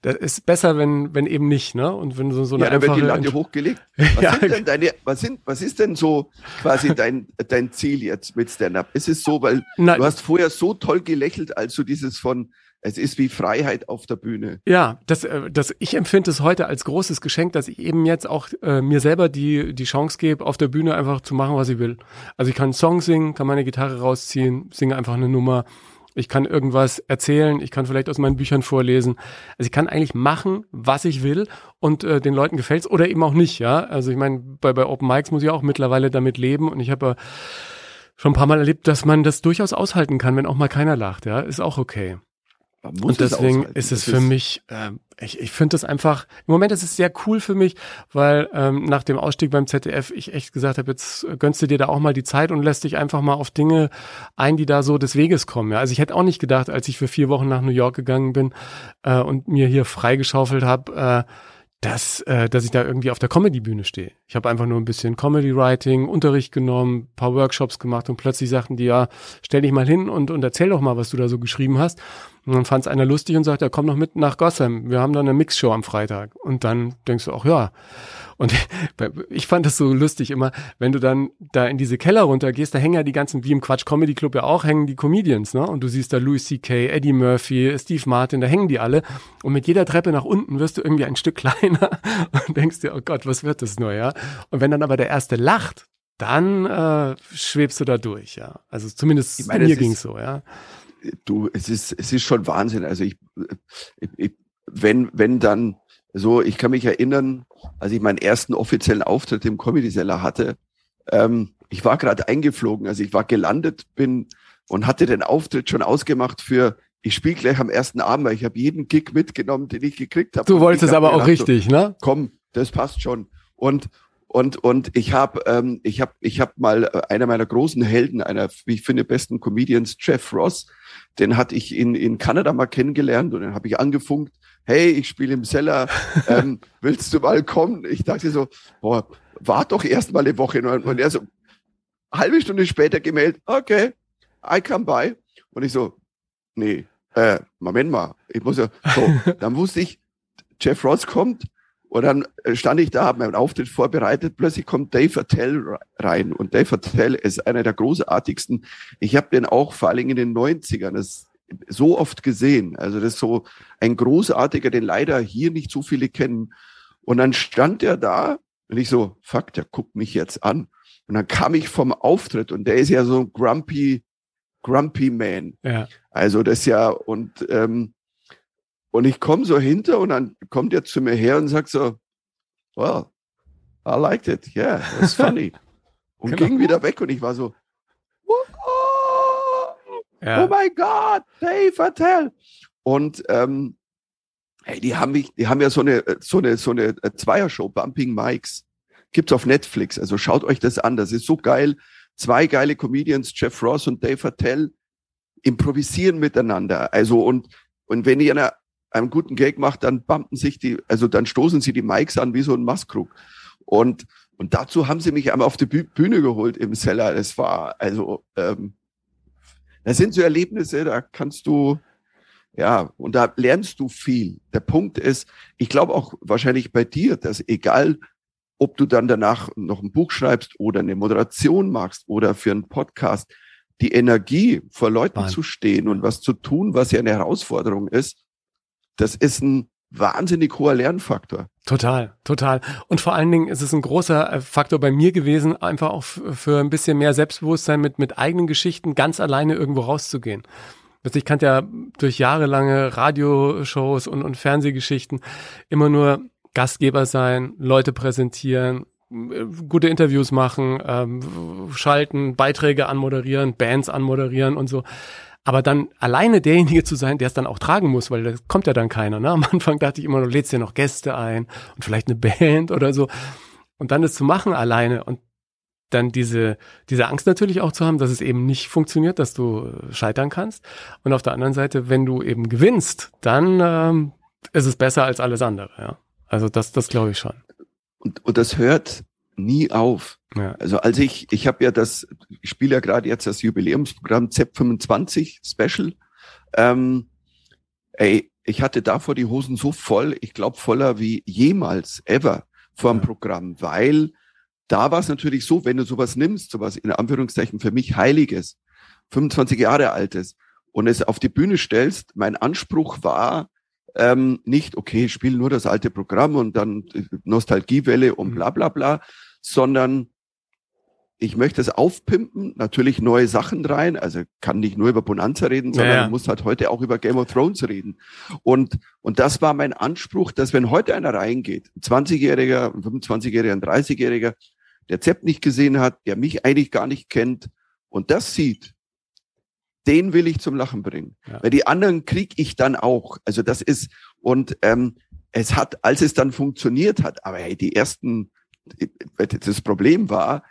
Das ist besser, wenn, wenn eben nicht, ne? Und wenn so, so eine ja, dann wird die einfache Latte hochgelegt. <laughs> Was Ja. sind denn deine, was sind, was ist denn so quasi dein, dein Ziel jetzt mit Stand-up? Ist es so, weil Na, du hast vorher so toll gelächelt, als du dieses von, es ist wie Freiheit auf der Bühne. Ja, das, äh, das, ich empfinde es heute als großes Geschenk, dass ich eben jetzt auch äh, mir selber die, die Chance gebe, auf der Bühne einfach zu machen, was ich will. Also ich kann einen Song singen, kann meine Gitarre rausziehen, singe einfach eine Nummer. Ich kann irgendwas erzählen, ich kann vielleicht aus meinen Büchern vorlesen. Also ich kann eigentlich machen, was ich will und äh, den Leuten gefällt's oder eben auch nicht, ja. Also ich meine, bei, bei Open Mics muss ich auch mittlerweile damit leben und ich habe ja schon ein paar Mal erlebt, dass man das durchaus aushalten kann, wenn auch mal keiner lacht, ja. Ist auch okay. Und deswegen aushalten. ist es für mich, ähm, ich, ich finde das einfach, im Moment ist es sehr cool für mich, weil ähm, nach dem Ausstieg beim ZDF ich echt gesagt habe, jetzt gönnst du dir da auch mal die Zeit und lässt dich einfach mal auf Dinge ein, die da so des Weges kommen. Ja? Also ich hätte auch nicht gedacht, als ich für vier Wochen nach New York gegangen bin äh, und mir hier freigeschaufelt habe, äh, dass, äh, dass ich da irgendwie auf der Comedy-Bühne stehe. Ich habe einfach nur ein bisschen Comedy-Writing, Unterricht genommen, paar Workshops gemacht und plötzlich sagten die, ja, stell dich mal hin und, und erzähl doch mal, was du da so geschrieben hast. Und dann fand es einer lustig und sagt, ja, komm noch mit nach Gotham. Wir haben da eine Mixshow am Freitag. Und dann denkst du auch, ja. Und <laughs> ich fand das so lustig immer, wenn du dann da in diese Keller runtergehst, da hängen ja die ganzen, wie im Quatsch Comedy Club ja auch, hängen die Comedians, ne? Und du siehst da Louis C.K., Eddie Murphy, Steve Martin, da hängen die alle. Und mit jeder Treppe nach unten wirst du irgendwie ein Stück <laughs> kleiner und denkst dir, oh Gott, was wird das nur, ja? Und wenn dann aber der Erste lacht, dann äh, schwebst du da durch, ja. Also zumindest meine, mir ist- so, ja. du, es ist, es ist schon Wahnsinn. Also ich, ich, ich wenn, wenn dann so, ich kann mich erinnern, als ich meinen ersten offiziellen Auftritt im Comedy Cellar hatte, ähm, ich war gerade eingeflogen, also ich war gelandet, bin und hatte den Auftritt schon ausgemacht für, ich spiele gleich am ersten Abend, weil ich habe jeden Gig mitgenommen, den ich gekriegt habe. Du wolltest hab aber auch gedacht, so, richtig, ne? komm, das passt schon. Und und und ich habe ähm, ich habe ich habe mal äh, einer meiner großen Helden, einer wie ich finde besten Comedians, Jeff Ross, den hatte ich in in Kanada mal kennengelernt und dann habe ich angefunkt, hey, ich spiele im Cellar, ähm, <laughs> willst du mal kommen? Ich dachte so, boah, wart doch erst mal eine Woche und er so halbe Stunde später gemeldet, okay, I come by und ich so, nee, äh, Moment mal, ich muss ja so, <laughs> dann wusste ich, Jeff Ross kommt und dann stand ich da, habe meinen Auftritt vorbereitet. Plötzlich kommt Dave Attell re- rein. Und Dave Attell ist einer der großartigsten. Ich habe den auch vor allem in den 90ern das so oft gesehen. Also das ist so ein großartiger, den leider hier nicht so viele kennen. Und dann stand er da und ich so, fuck, der guckt mich jetzt an. Und dann kam ich vom Auftritt und der ist ja so ein grumpy, grumpy man. Ja. Also das ja, und, ähm, und ich komme so hinter und dann kommt er zu mir her und sagt so, well, I liked it, yeah, that's <laughs> funny. Und Genau. ging wieder weg und ich war so, Ja. oh my God, Dave Attell. Und ähm, hey, die haben mich, die haben ja so eine, so eine, so eine äh, Zweiershow, Bumping Mikes. Gibt's auf Netflix. Also schaut euch das an. Das ist so geil. Zwei geile Comedians, Jeff Ross und Dave Attell, improvisieren miteinander. Also und und wenn ihr einer, einen guten Gag macht, dann bumpen sich die, also dann stoßen sie die Mikes an wie so ein Maskrug. Und, und dazu haben sie mich einmal auf die Bühne geholt im Seller. Das war, also, ähm, das sind so Erlebnisse, da kannst du, ja, und da lernst du viel. Der Punkt ist, ich glaube auch wahrscheinlich bei dir, dass egal, ob du dann danach noch ein Buch schreibst oder eine Moderation machst oder für einen Podcast, die Energie vor Leuten Mann. zu stehen und was zu tun, was ja eine Herausforderung ist, das ist ein wahnsinnig hoher Lernfaktor. Total, total. Und vor allen Dingen ist es ein großer äh, Faktor bei mir gewesen, einfach auch für ein bisschen mehr Selbstbewusstsein mit, mit eigenen Geschichten ganz alleine irgendwo rauszugehen. Also ich kannte ja durch jahrelange Radioshows und, und Fernsehgeschichten immer nur Gastgeber sein, Leute präsentieren, äh, gute Interviews machen, ähm, schalten, Beiträge anmoderieren, Bands anmoderieren und so. Aber dann alleine derjenige zu sein, der es dann auch tragen muss, weil da kommt ja dann keiner. Ne? Am Anfang dachte ich immer, du lädst dir noch Gäste ein und vielleicht eine Band oder so. Und dann es zu machen alleine und dann diese, diese Angst natürlich auch zu haben, dass es eben nicht funktioniert, dass du scheitern kannst. Und auf der anderen Seite, wenn du eben gewinnst, dann ähm, ist es besser als alles andere. Ja? Also das, das glaube ich schon. Und, und das hört nie auf. Ja. Also als ich, ich habe ja das, ich spiele ja gerade jetzt das Jubiläumsprogramm Z25 Special. Ähm, ey, ich hatte davor die Hosen so voll, ich glaube voller wie jemals ever vor dem ja. Programm, weil da war es natürlich so, wenn du sowas nimmst, sowas in Anführungszeichen für mich Heiliges, 25 Jahre altes und es auf die Bühne stellst, mein Anspruch war, ähm, nicht, okay, spiel nur das alte Programm und dann Nostalgiewelle und mhm. bla bla bla, sondern ich möchte es aufpimpen, natürlich neue Sachen rein, also kann nicht nur über Bonanza reden, sondern ja, ja. muss halt heute auch über Game of Thrones reden. Und, und das war mein Anspruch, dass wenn heute einer reingeht, ein 20-Jähriger, ein 25-Jähriger, ein 30-Jähriger, der Zepp nicht gesehen hat, der mich eigentlich gar nicht kennt und das sieht, den will ich zum Lachen bringen. Ja. Weil die anderen krieg ich dann auch. Also das ist, und ähm, es hat, als es dann funktioniert hat, aber hey, die ersten, das Problem war,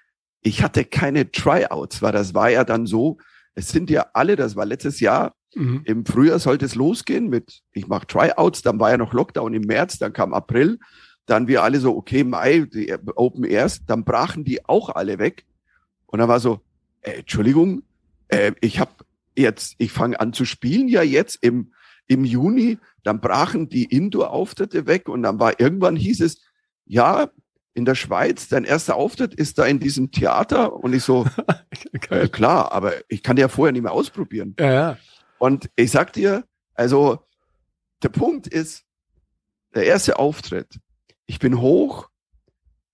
ich hatte keine Tryouts, weil das war ja dann so, es sind ja alle, das war letztes Jahr, mhm. im Frühjahr sollte es losgehen mit, ich mache Tryouts, dann war ja noch Lockdown im März, dann kam April, dann wir alle so, okay, Mai, die Open Airs, dann brachen die auch alle weg. Und dann war so, äh, Entschuldigung, äh, ich habe jetzt, ich fange an zu spielen ja jetzt im, im Juni, dann brachen die Indoor-Auftritte weg und dann war irgendwann hieß es, ja, in der Schweiz, dein erster Auftritt ist da in diesem Theater und ich so, <laughs> äh, klar, aber ich kann ja vorher nicht mehr ausprobieren. Ja, ja. Und ich sag dir, also der Punkt ist, der erste Auftritt, ich bin hoch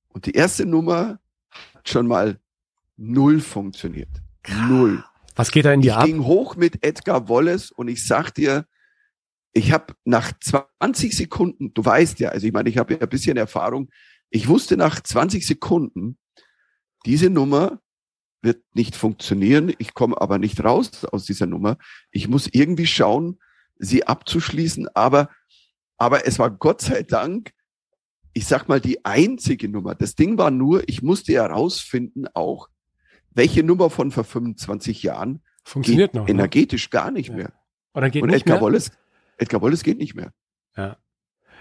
und die erste Nummer hat schon mal null funktioniert. Null. Was geht da in die ich ab? Ich ging hoch mit Edgar Wallace und ich sag dir, ich habe nach 20 Sekunden, du weißt ja, also ich meine, ich habe ja ein bisschen Erfahrung, ich wusste nach 20 Sekunden, diese Nummer wird nicht funktionieren. Ich komme aber nicht raus aus dieser Nummer. Ich muss irgendwie schauen, sie abzuschließen. Aber, aber es war Gott sei Dank, ich sag mal, die einzige Nummer. Das Ding war nur, ich musste herausfinden auch, welche Nummer von vor 25 Jahren funktioniert noch. Ne? Energetisch ne? gar nicht ja. mehr. Oder geht Und nicht Edgar mehr? Wallace, Edgar Wallace geht nicht mehr. Ja.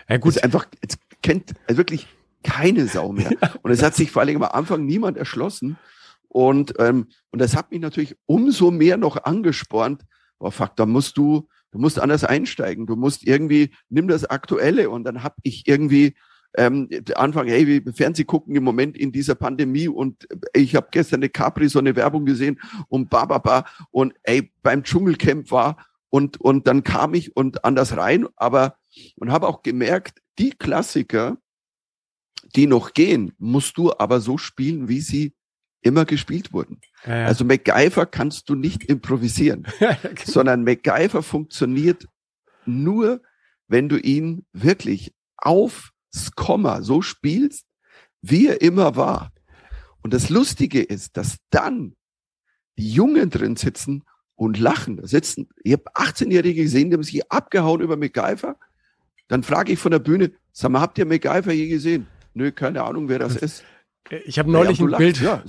Ja, gut. Ist einfach, es kennt, also wirklich, keine Sau mehr. Und es hat sich vor allem am Anfang niemand erschlossen. Und, ähm, und das hat mich natürlich umso mehr noch angespornt. Oh fuck, da musst du, du musst anders einsteigen. Du musst irgendwie, nimm das Aktuelle. Und dann habe ich irgendwie ähm, Anfang, hey, wir Fernseh gucken im Moment in dieser Pandemie und ich habe gestern eine Capri so eine Werbung gesehen und ba, ba, ba und ey, beim Dschungelcamp war und, und dann kam ich und anders rein, aber und habe auch gemerkt, die Klassiker, die noch gehen, musst du aber so spielen, wie sie immer gespielt wurden. Ja, ja. Also MacGyver kannst du nicht improvisieren, <laughs> ja, genau. sondern MacGyver funktioniert nur, wenn du ihn wirklich aufs Komma so spielst, wie er immer war. Und das Lustige ist, dass dann die Jungen drin sitzen und lachen. Da sitzen, ich habe 18-Jährige gesehen, die haben sich abgehauen über MacGyver. Dann frage ich von der Bühne, sag mal, habt ihr MacGyver je gesehen? Nö, keine Ahnung, wer das ist. Ich habe neulich ja, ein, Bild, ja,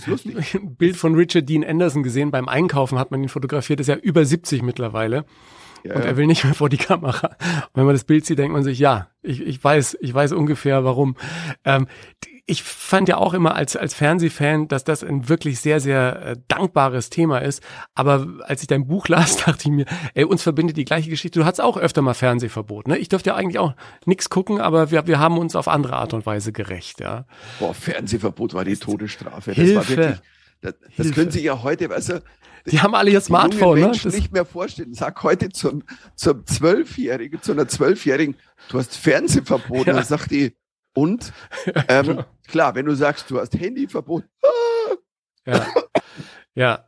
ein <laughs> Bild von Richard Dean Anderson gesehen. Beim Einkaufen hat man ihn fotografiert, ist ja über 70 mittlerweile. Ja, und er will nicht mehr vor die Kamera. Und wenn man das Bild sieht, denkt man sich, ja, ich, ich weiß, ich weiß ungefähr warum. Ähm, ich fand ja auch immer als, als Fernsehfan, dass das ein wirklich sehr, sehr äh, dankbares Thema ist. Aber als ich dein Buch <laughs> las, dachte ich mir, ey, uns verbindet die gleiche Geschichte. Du hattest auch öfter mal Fernsehverbot, ne? Ich durfte ja eigentlich auch nichts gucken, aber wir, wir haben uns auf andere Art und Weise gerecht, ja. Boah, Fernsehverbot war die Todesstrafe. Das Hilfe. war wirklich, das, das können Sie ja heute, weißt du, Die haben alle ihr Smartphone, ne? Das, nicht mehr vorstellen. Sag heute zum, zum Zwölfjährigen, zu einer Zwölfjährigen, du hast Fernsehverbot. Ja. Dann sagt die, und? <laughs> Ähm, klar, wenn du sagst, du hast Handyverbot, ja. <laughs> ja.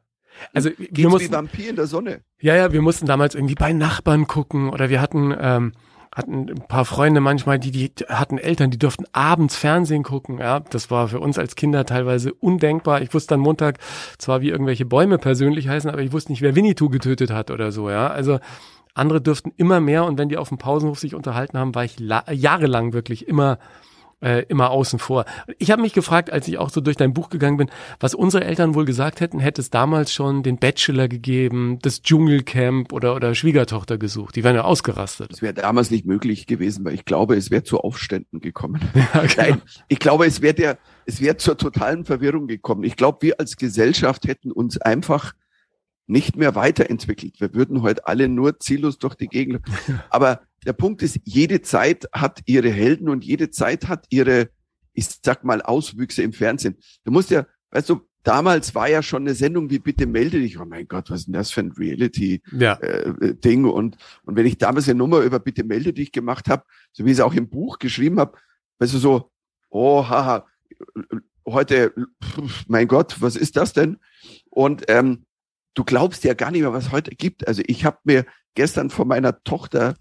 Also wir geht's wie mussten, Vampir in der Sonne. Ja, ja, wir mussten damals irgendwie bei Nachbarn gucken oder wir hatten, ähm, hatten ein paar Freunde manchmal, die, die hatten Eltern, die durften abends Fernsehen gucken. Ja, das war für uns als Kinder teilweise undenkbar. Ich wusste dann Montag zwar, wie irgendwelche Bäume persönlich heißen, aber ich wusste nicht, wer Winnetou getötet hat oder so. Ja, also andere dürften immer mehr und wenn die auf dem Pausenhof sich unterhalten haben, war ich la- jahrelang wirklich immer äh, immer außen vor. Ich habe mich gefragt, als ich auch so durch dein Buch gegangen bin, was unsere Eltern wohl gesagt hätten, hätte es damals schon den Bachelor gegeben, das Dschungelcamp oder, oder Schwiegertochter gesucht. Die wären ja ausgerastet. Das wäre damals nicht möglich gewesen, weil ich glaube, es wäre zu Aufständen gekommen. <laughs> Ja, genau. Nein, ich glaube, es wäre der, es wäre zur totalen Verwirrung gekommen. Ich glaube, wir als Gesellschaft hätten uns einfach nicht mehr weiterentwickelt. Wir würden heute alle nur ziellos durch die Gegend. Aber der Punkt ist, jede Zeit hat ihre Helden und jede Zeit hat ihre, ich sag mal, Auswüchse im Fernsehen. Du musst ja, weißt du, damals war ja schon eine Sendung wie Bitte melde dich. Oh mein Gott, was ist denn das für ein Reality? Ja, äh, Ding und und wenn ich damals eine Nummer über bitte melde dich gemacht habe, so wie ich es auch im Buch geschrieben habe, weißt du so, oh haha, heute, mein Gott, was ist das denn? Und ähm, du glaubst ja gar nicht mehr, was es heute gibt. Also ich habe mir gestern von meiner Tochter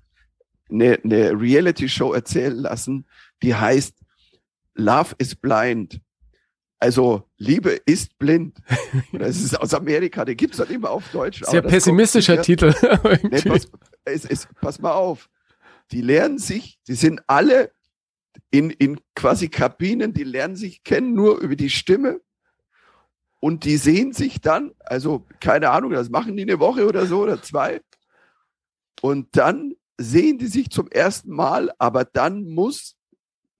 eine, eine Reality-Show erzählen lassen, die heißt Love is Blind. Also Liebe ist blind. Das ist aus Amerika, den gibt's dann immer auf Deutsch. sehr pessimistischer Titel. <laughs> Nee, pass, es, es, pass mal auf. Die lernen sich, die sind alle in, in quasi Kabinen, die lernen sich kennen nur über die Stimme. Und die sehen sich dann, also keine Ahnung, das machen die eine Woche oder so oder zwei. Und dann sehen die sich zum ersten Mal, aber dann muss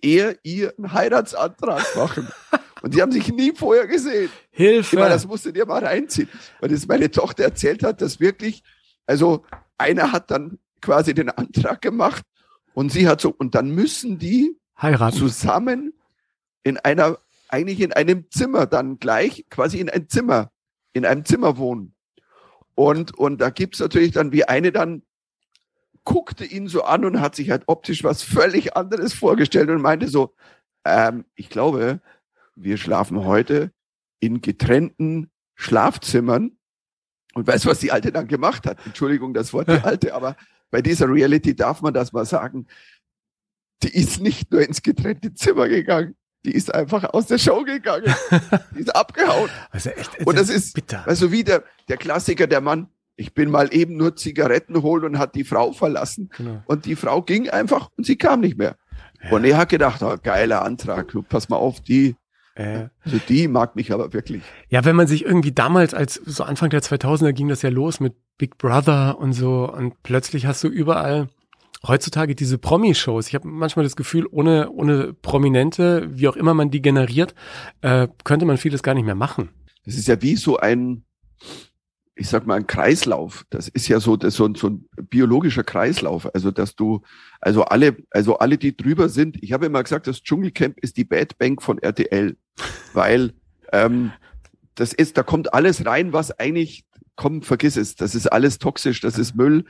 er ihr einen Heiratsantrag machen. <laughs> Und die haben sich nie vorher gesehen. Hilfe. Immer, das musst du dir mal reinziehen. Weil das meine Tochter erzählt hat, dass wirklich, also einer hat dann quasi den Antrag gemacht und sie hat so, und dann müssen die Heiraten. zusammen in einer, eigentlich in einem Zimmer dann gleich, quasi in ein Zimmer, in einem Zimmer wohnen. Und, und da gibt's natürlich dann, wie eine dann guckte ihn so an und hat sich halt optisch was völlig anderes vorgestellt und meinte so, ähm, ich glaube, wir schlafen heute in getrennten Schlafzimmern. Und weißt du, was die Alte dann gemacht hat? Entschuldigung, das Wort die Alte, aber bei dieser Reality darf man das mal sagen. Die ist nicht nur ins getrennte Zimmer gegangen, die ist einfach aus der Show gegangen. <laughs> Die ist abgehauen. Also echt, Und das ist, bitter. du, wie der, der Klassiker, der Mann, ich bin mal eben nur Zigaretten holen und hat die Frau verlassen. Genau. Und die Frau ging einfach und sie kam nicht mehr. Und er hat gedacht, oh, geiler Antrag, du, pass mal auf, die, Äh, also die mag mich aber wirklich. Ja, wenn man sich irgendwie damals, als so Anfang der 2000er ging das ja los mit Big Brother und so und plötzlich hast du überall heutzutage diese Promi-Shows. Ich habe manchmal das Gefühl, ohne, ohne Prominente, wie auch immer man die generiert, äh, könnte man vieles gar nicht mehr machen. Das ist ja wie so ein, ich sag mal, ein Kreislauf. Das ist ja so, das so, ein- so ein biologischer Kreislauf. Also, dass du, also alle, also alle, die drüber sind, ich habe immer gesagt, das Dschungelcamp ist die Bad Bank von RTL. Weil ähm, das ist, da kommt alles rein, was eigentlich, komm, vergiss es, das ist alles toxisch, das ist Müll,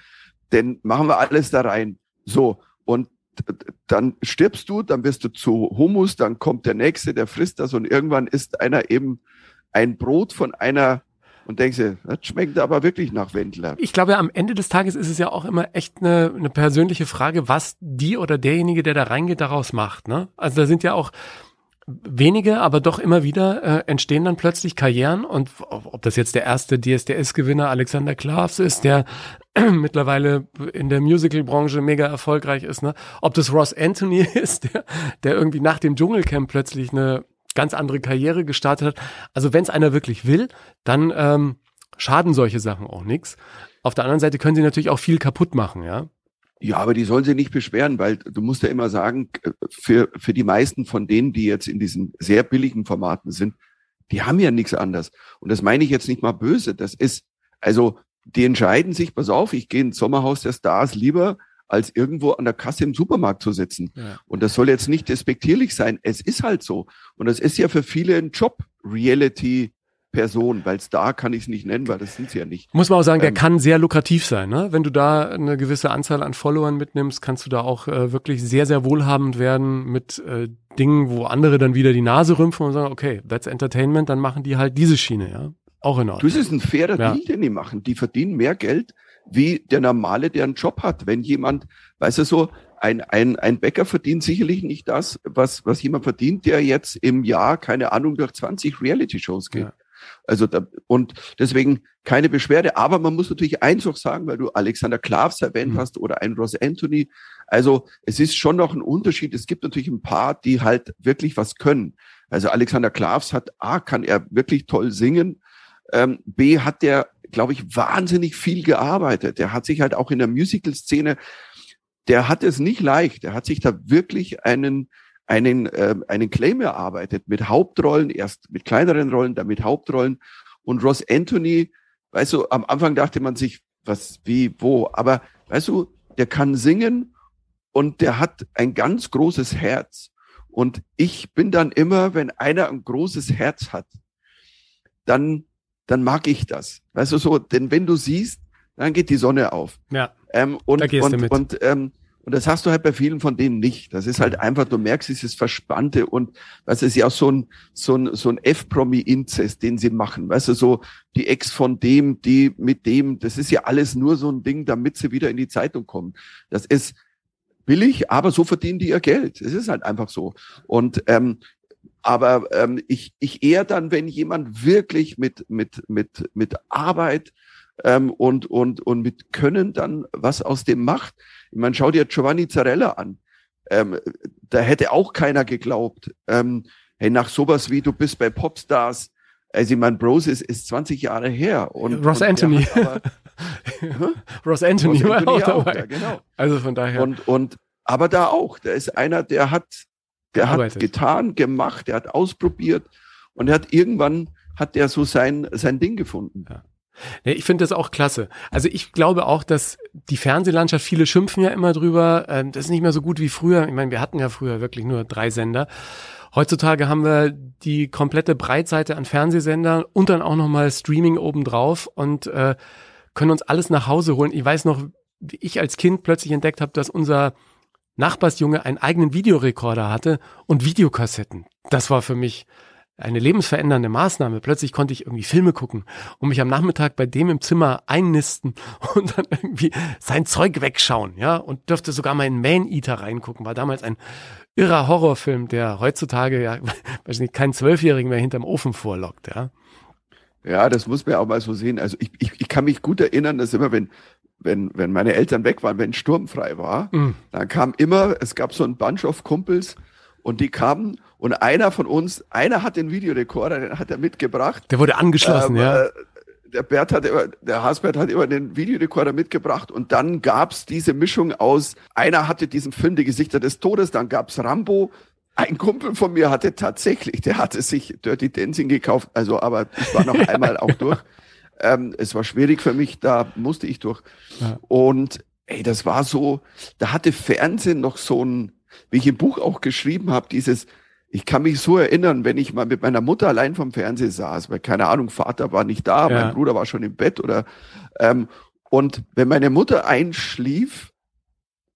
denn machen wir alles da rein. So, und dann stirbst du, dann bist du zu Humus, dann kommt der Nächste, der frisst das und irgendwann isst einer eben ein Brot von einer und denkst dir, das schmeckt aber wirklich nach Wendler. Ich glaube, am Ende des Tages ist es ja auch immer echt eine, eine persönliche Frage, was die oder derjenige, der da reingeht, daraus macht. Ne? Also da sind ja auch wenige, aber doch immer wieder äh, entstehen dann plötzlich Karrieren und ob ob das jetzt der erste DSDS-Gewinner Alexander Klavs ist, der <clears throat> mittlerweile in der Musical-Branche mega erfolgreich ist, ne? ob das Ross Anthony <laughs> ist, der, der irgendwie nach dem Dschungelcamp plötzlich eine ganz andere Karriere gestartet hat. Also wenn es einer wirklich will, dann ähm, schaden solche Sachen auch nichts. Auf der anderen Seite können sie natürlich auch viel kaputt machen, ja. Ja, aber die sollen sich nicht beschweren, weil du musst ja immer sagen, für, für die meisten von denen, die jetzt in diesen sehr billigen Formaten sind, die haben ja nichts anderes. Und das meine ich jetzt nicht mal böse. Das ist, also, die entscheiden sich, pass auf, ich gehe ins Sommerhaus der Stars lieber, als irgendwo an der Kasse im Supermarkt zu sitzen. Ja. Und das soll jetzt nicht despektierlich sein. Es ist halt so. Und das ist ja für viele ein Job, Reality Person, weil Star kann ich es nicht nennen, weil das sind sie ja nicht. Muss man auch sagen, der Ähm, kann sehr lukrativ sein. Ne? Wenn du da eine gewisse Anzahl an Followern mitnimmst, kannst du da auch äh, wirklich sehr, sehr wohlhabend werden mit äh, Dingen, wo andere dann wieder die Nase rümpfen und sagen, okay, that's entertainment, dann machen die halt diese Schiene, ja. Auch in Ordnung. Das ist ein fairer Ja. Deal, den die machen. Die verdienen mehr Geld wie der normale, der einen Job hat. Wenn jemand, weißt du so, ein, ein, ein Bäcker verdient sicherlich nicht das, was, was jemand verdient, der jetzt im Jahr, keine Ahnung, durch 20 Reality-Shows geht. Ja. Also da, und deswegen keine Beschwerde. Aber man muss natürlich eins auch sagen, weil du Alexander Klavs erwähnt Mhm. hast oder einen Ross Anthony. Also es ist schon noch ein Unterschied. Es gibt natürlich ein paar, die halt wirklich was können. Also Alexander Klavs hat, A, kann er wirklich toll singen. Ähm, B, hat der, glaube ich, wahnsinnig viel gearbeitet. Der hat sich halt auch in der Musical-Szene, der hat es nicht leicht. Der hat sich da wirklich einen, einen, ähm, einen Claim erarbeitet mit Hauptrollen, erst mit kleineren Rollen, dann mit Hauptrollen. Und Ross Anthony, weißt du, am Anfang dachte man sich, was, wie, wo, aber weißt du, der kann singen und der hat ein ganz großes Herz. Und ich bin dann immer, wenn einer ein großes Herz hat, dann, dann mag ich das. Weißt du so, denn wenn du siehst, dann geht die Sonne auf. Ja. Ähm, und, Da gehst und, du mit. und, ähm, und das hast du halt bei vielen von denen nicht. Das ist halt einfach, du merkst dieses Verspannte und was ist ja auch so ein, so ein, so ein F-Promi-Inzest, den sie machen. Weißt du, so die Ex von dem, die mit dem, das ist ja alles nur so ein Ding, damit sie wieder in die Zeitung kommen. Das ist billig, aber so verdienen die ihr Geld. Es ist halt einfach so. Und ähm, aber ähm, ich, ich eher dann, wenn jemand wirklich mit, mit, mit, mit Arbeit ähm, und, und, und mit Können dann was aus dem macht. Ich meine, schau dir Giovanni Zarella an. Ähm, da hätte auch keiner geglaubt. Ähm, hey, nach sowas wie du bist bei Popstars, also ich meine, Bros ist, ist 20 Jahre her. Und, Ross und Anthony. aber- <laughs> Ross Anthony Ross war Anthony auch auch, dabei. ja, genau. Also von daher. Und, und, aber da auch, der ist einer, der hat, der hat getan, gemacht, der hat ausprobiert und er hat irgendwann, hat der so sein, sein Ding gefunden. Nee, ich finde das auch klasse. Also ich glaube auch, dass die Fernsehlandschaft, viele schimpfen ja immer drüber, ähm, das ist nicht mehr so gut wie früher. Ich meine, wir hatten ja früher wirklich nur drei Sender. Heutzutage haben wir die komplette Breitseite an Fernsehsendern und dann auch nochmal Streaming obendrauf und äh, können uns alles nach Hause holen. Ich weiß noch, wie ich als Kind plötzlich entdeckt habe, dass unser Nachbarsjunge einen eigenen Videorekorder hatte und Videokassetten. Das war für mich eine lebensverändernde Maßnahme. Plötzlich konnte ich irgendwie Filme gucken und mich am Nachmittag bei dem im Zimmer einnisten <laughs> und dann irgendwie sein Zeug wegschauen, ja, und dürfte sogar mal in Man Eater reingucken. War damals ein irrer Horrorfilm, der heutzutage ja, <laughs> weiß nicht, keinen Zwölfjährigen mehr hinterm Ofen vorlockt, ja. Ja, das muss man auch mal so sehen. Also ich, ich, ich kann mich gut erinnern, dass immer, wenn, wenn, wenn meine Eltern weg waren, wenn sturmfrei war, Mhm. dann kam immer, es gab so ein Bunch of Kumpels und die kamen und einer von uns, einer hat den Videorekorder, den hat er mitgebracht. Der wurde angeschlossen, Ähm, ja. äh, Der Bert hat immer, der Hasbert hat immer den Videorekorder mitgebracht und dann gab's diese Mischung aus, einer hatte diesen Film Die Gesichter des Todes, dann gab's Rambo. Ein Kumpel von mir hatte tatsächlich, der hatte sich Dirty Dancing gekauft, also aber ich war noch <laughs> einmal auch durch. Ähm, es war schwierig für mich, da musste ich durch. Ja. Und ey, das war so, da hatte Fernsehen noch so ein, wie ich im Buch auch geschrieben habe, dieses, ich kann mich so erinnern, wenn ich mal mit meiner Mutter allein vom Fernseher saß, weil keine Ahnung, Vater war nicht da, Ja. mein Bruder war schon im Bett oder ähm, und wenn meine Mutter einschlief,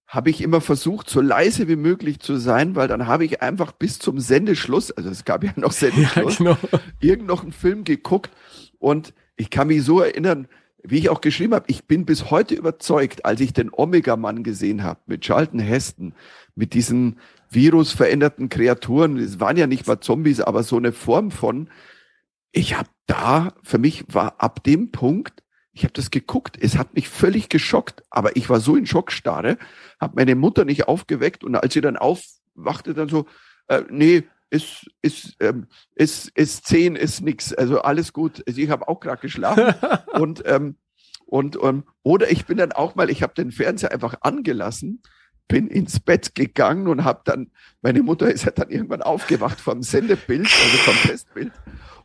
habe ich immer versucht, so leise wie möglich zu sein, weil dann habe ich einfach bis zum Sendeschluss, also es gab ja noch <laughs> Ja, Sendeschluss, genau. irgend noch einen Film geguckt und ich kann mich so erinnern, wie ich auch geschrieben habe, ich bin bis heute überzeugt, als ich den Omega-Mann gesehen habe mit Charlton Heston, mit diesen virusveränderten Kreaturen, es waren ja nicht mal Zombies, aber so eine Form von, ich habe da, für mich war ab dem Punkt, ich habe das geguckt, es hat mich völlig geschockt, aber ich war so in Schockstarre, habe meine Mutter nicht aufgeweckt und als sie dann aufwachte, dann so, äh, nee, ist, ist, ähm, ist, ist zehn, ist nix, also alles gut. Also ich habe auch gerade geschlafen <laughs> und, ähm, Und, ähm, oder ich bin dann auch mal, ich habe den Fernseher einfach angelassen, bin ins Bett gegangen und habe dann, meine Mutter ist ja dann irgendwann aufgewacht vom Sendebild, also vom Testbild.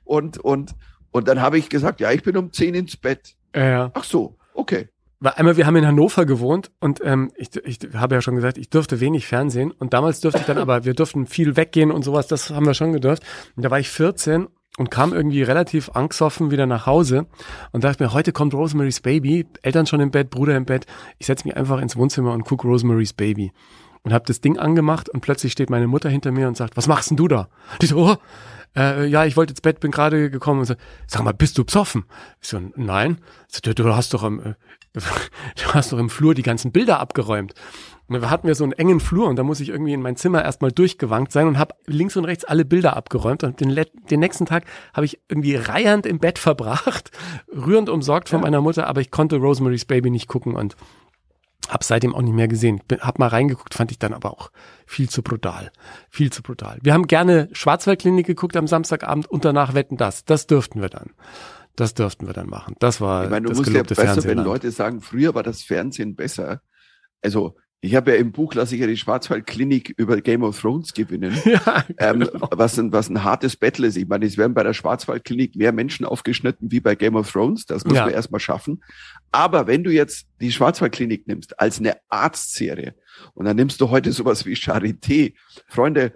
Und, und, und dann habe ich gesagt, ja, ich bin um 10 ins Bett. Ja, ja. Ach so, okay. Weil einmal, wir haben in Hannover gewohnt und ähm, ich, ich habe ja schon gesagt, ich durfte wenig Fernsehen und damals durfte ich dann aber, wir durften viel weggehen und sowas, das haben wir schon gedurft. Und da war ich 14 und kam irgendwie relativ angstoffen wieder nach Hause und dachte mir, heute kommt Rosemary's Baby, Eltern schon im Bett, Bruder im Bett, ich setze mich einfach ins Wohnzimmer und gucke Rosemary's Baby. Und habe das Ding angemacht und plötzlich steht meine Mutter hinter mir und sagt, was machst denn du da? Ich so, oh, äh, ja, ich wollte ins Bett, bin gerade gekommen und so, sag mal, bist du psoffen? Ich so, nein. So, du, du hast doch im, äh, <laughs> du hast doch im Flur die ganzen Bilder abgeräumt. Und da hatten wir so einen engen Flur und da muss ich irgendwie in mein Zimmer erstmal durchgewankt sein und habe links und rechts alle Bilder abgeräumt. Und den, den nächsten Tag habe ich irgendwie reiernd im Bett <laughs> verbracht, rührend umsorgt von Ja. meiner Mutter, aber ich konnte Rosemary's Baby nicht gucken und habe seitdem auch nicht mehr gesehen. Bin, hab mal reingeguckt, fand ich dann aber auch viel zu brutal. Viel zu brutal. Wir haben gerne Schwarzwaldklinik geguckt am Samstagabend und danach wetten das. Das dürften wir dann. Das dürften wir dann machen. Das war Ich meine, du das musst ja besser, wenn Fernsehland. Leute sagen, früher war das Fernsehen besser. Also, ich habe ja im Buch, lasse ich ja die Schwarzwaldklinik über Game of Thrones gewinnen. <laughs> Ja, ähm, genau. was, ein, was ein hartes Battle ist. Ich meine, es werden bei der Schwarzwaldklinik mehr Menschen aufgeschnitten wie bei Game of Thrones. Das muss Ja. man erstmal schaffen. Aber wenn du jetzt die Schwarzwaldklinik nimmst als eine Arztserie und dann nimmst du heute sowas wie Charité, Freunde,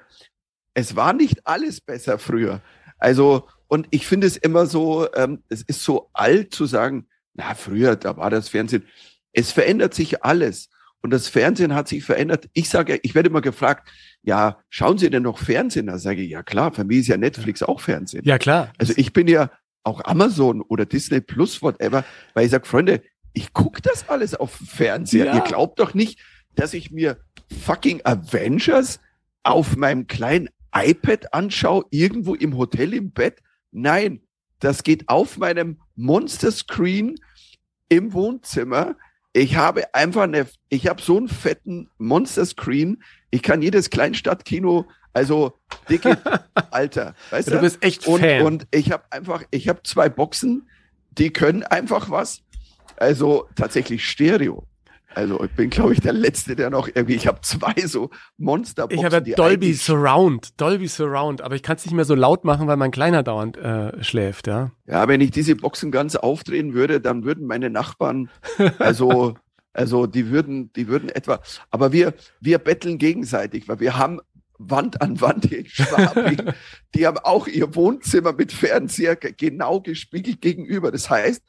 es war nicht alles besser früher. Also, und ich finde es immer so, ähm, es ist so alt zu sagen, na, früher, da war das Fernsehen. Es verändert sich alles. Und das Fernsehen hat sich verändert. Ich sage, ich werde immer gefragt, ja, schauen Sie denn noch Fernsehen? Da sage ich, ja klar, für mich ist ja Netflix auch Fernsehen. ja, klar. Also ich bin ja auch Amazon oder Disney Plus, whatever, weil ich sage, Freunde, ich gucke das alles auf Fernseher. Ja. Ihr glaubt doch nicht, dass ich mir fucking Avengers auf meinem kleinen iPad anschaue, irgendwo im Hotel im Bett. Nein, das geht auf meinem Monster Screen im Wohnzimmer. Ich habe einfach eine, ich habe so einen fetten Monster Screen. Ich kann jedes Kleinstadtkino, also dicke <laughs> Alter, weißt Du bist echt und, Fan. und ich habe einfach, ich habe zwei Boxen, die können einfach was. Also tatsächlich Stereo. Also ich bin, glaube ich, der Letzte, der noch irgendwie, ich habe zwei so Monsterboxen. ich habe ja Dolby Surround, Dolby Surround, aber ich kann es nicht mehr so laut machen, weil mein Kleiner dauernd äh, schläft, ja. Ja, wenn ich diese Boxen ganz aufdrehen würde, dann würden meine Nachbarn, also, <laughs> also die würden, die würden etwa, aber wir, wir betteln gegenseitig, weil wir haben Wand an Wand in Schwabing, <laughs> die haben auch ihr Wohnzimmer mit Fernseher ge- genau gespiegelt gegenüber. Das heißt,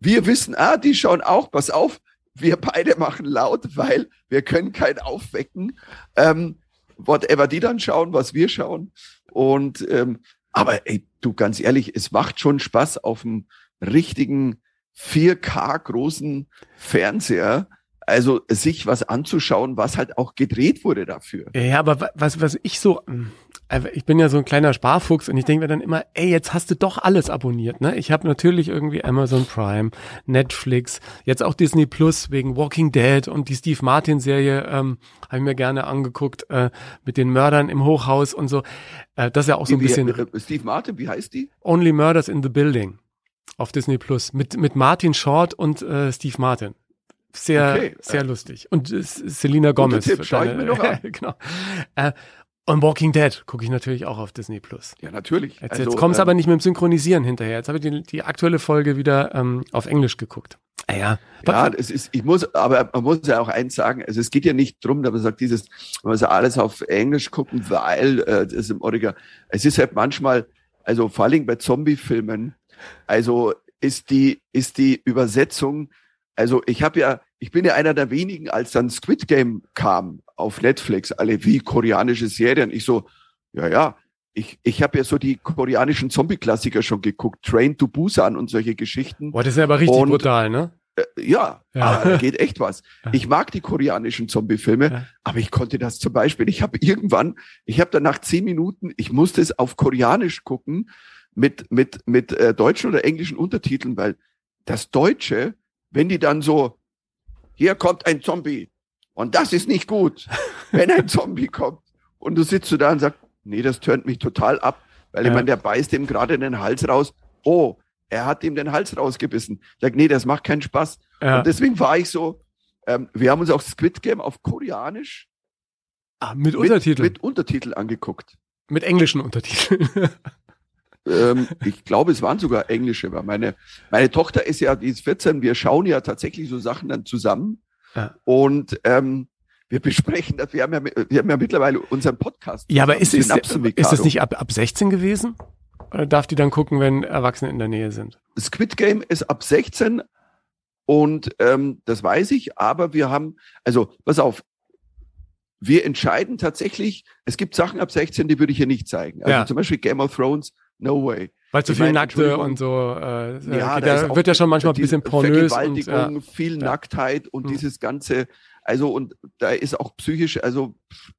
wir wissen, ah, die schauen auch, pass auf, wir beide machen laut, weil wir können keinen aufwecken. Ähm, whatever die dann schauen, was wir schauen. Und ähm, aber ey, du ganz ehrlich, es macht schon Spaß auf einem richtigen 4K großen Fernseher, also sich was anzuschauen, was halt auch gedreht wurde dafür. Ja, aber wa- was, was ich so, hm, ich bin ja so ein kleiner Sparfuchs und ich denke mir dann immer, ey, jetzt hast du doch alles abonniert, ne? Ich habe natürlich irgendwie Amazon Prime, Netflix, jetzt auch Disney Plus wegen Walking Dead und die Steve Martin Serie ähm, habe ich mir gerne angeguckt äh, mit den Mördern im Hochhaus und so. Äh, das ist ja auch so ein Wie- bisschen wie- Steve Martin, wie heißt die? Only Murders in the Building auf Disney Plus mit mit Martin Short und äh, Steve Martin. Sehr Okay. sehr lustig und äh, Selena Gomez. Tipp, deine- mir noch an. <laughs> genau. Äh, und Walking Dead gucke ich natürlich auch auf Disney Plus. Ja, natürlich. Jetzt, Also, jetzt kommt's ähm, aber nicht mit dem Synchronisieren hinterher. Jetzt habe ich die, die aktuelle Folge wieder ähm, auf Englisch geguckt. Ah ja. Ja, es ist, ich muss, aber man muss ja auch eins sagen, also es geht ja nicht drum, dass man sagt, dieses, man muss ja alles auf Englisch gucken, weil äh, das im Original, es ist halt manchmal, also vor allem bei Zombie-Filmen, also ist die, ist die Übersetzung, also ich habe ja, ich bin ja einer der wenigen, als dann Squid Game kam auf Netflix, alle wie koreanische Serien, ich so, ja, ja, ich, ich habe ja so die koreanischen Zombie-Klassiker schon geguckt, Train to Busan und solche Geschichten. Boah, das ist ja aber richtig Und- brutal, ne? Äh, Ja, Ja. aber da geht echt was. Ich mag die koreanischen Zombie-Filme, Ja. aber ich konnte das zum Beispiel, ich habe irgendwann, ich habe dann nach zehn Minuten, ich musste es auf Koreanisch gucken mit, mit, mit äh, deutschen oder englischen Untertiteln, weil das Deutsche, wenn die dann so, hier kommt ein Zombie und das ist nicht gut, <laughs> wenn ein Zombie kommt und du sitzt da und sagst, nee, das tönt mich total ab, weil ich Ja. meine, der beißt dem gerade in den Hals raus, oh, er hat ihm den Hals rausgebissen. Ich sag, nee, das macht keinen Spaß. Ja. Und deswegen war ich so, ähm, wir haben uns auch Squid Game auf Koreanisch Ah, mit Untertiteln. mit, mit Untertitel angeguckt. Mit englischen Untertiteln. <laughs> ähm, ich glaube, es waren sogar englische, weil meine, meine Tochter ist ja, die ist 14, wir schauen ja tatsächlich so Sachen dann zusammen. Ja. Und ähm, wir besprechen das, wir haben, ja, wir haben ja mittlerweile unseren Podcast. ja, aber ist, ist, ist das nicht ab, ab 16 gewesen? Oder darf die dann gucken, wenn Erwachsene in der Nähe sind? Squid Game ist ab 16 und ähm, das weiß ich, aber wir haben, also pass auf, wir entscheiden tatsächlich, es gibt Sachen ab 16, die würde ich hier nicht zeigen. Also Ja. zum Beispiel Game of Thrones, no way. Weil zu Ich viel meine, Nackte und so. Äh, Ja, ja, da auch wird ja schon manchmal ein bisschen pornös. Und, Vergewaltigung, ja. viel Ja. Nacktheit und Mhm. dieses ganze, also und da ist auch psychisch, also,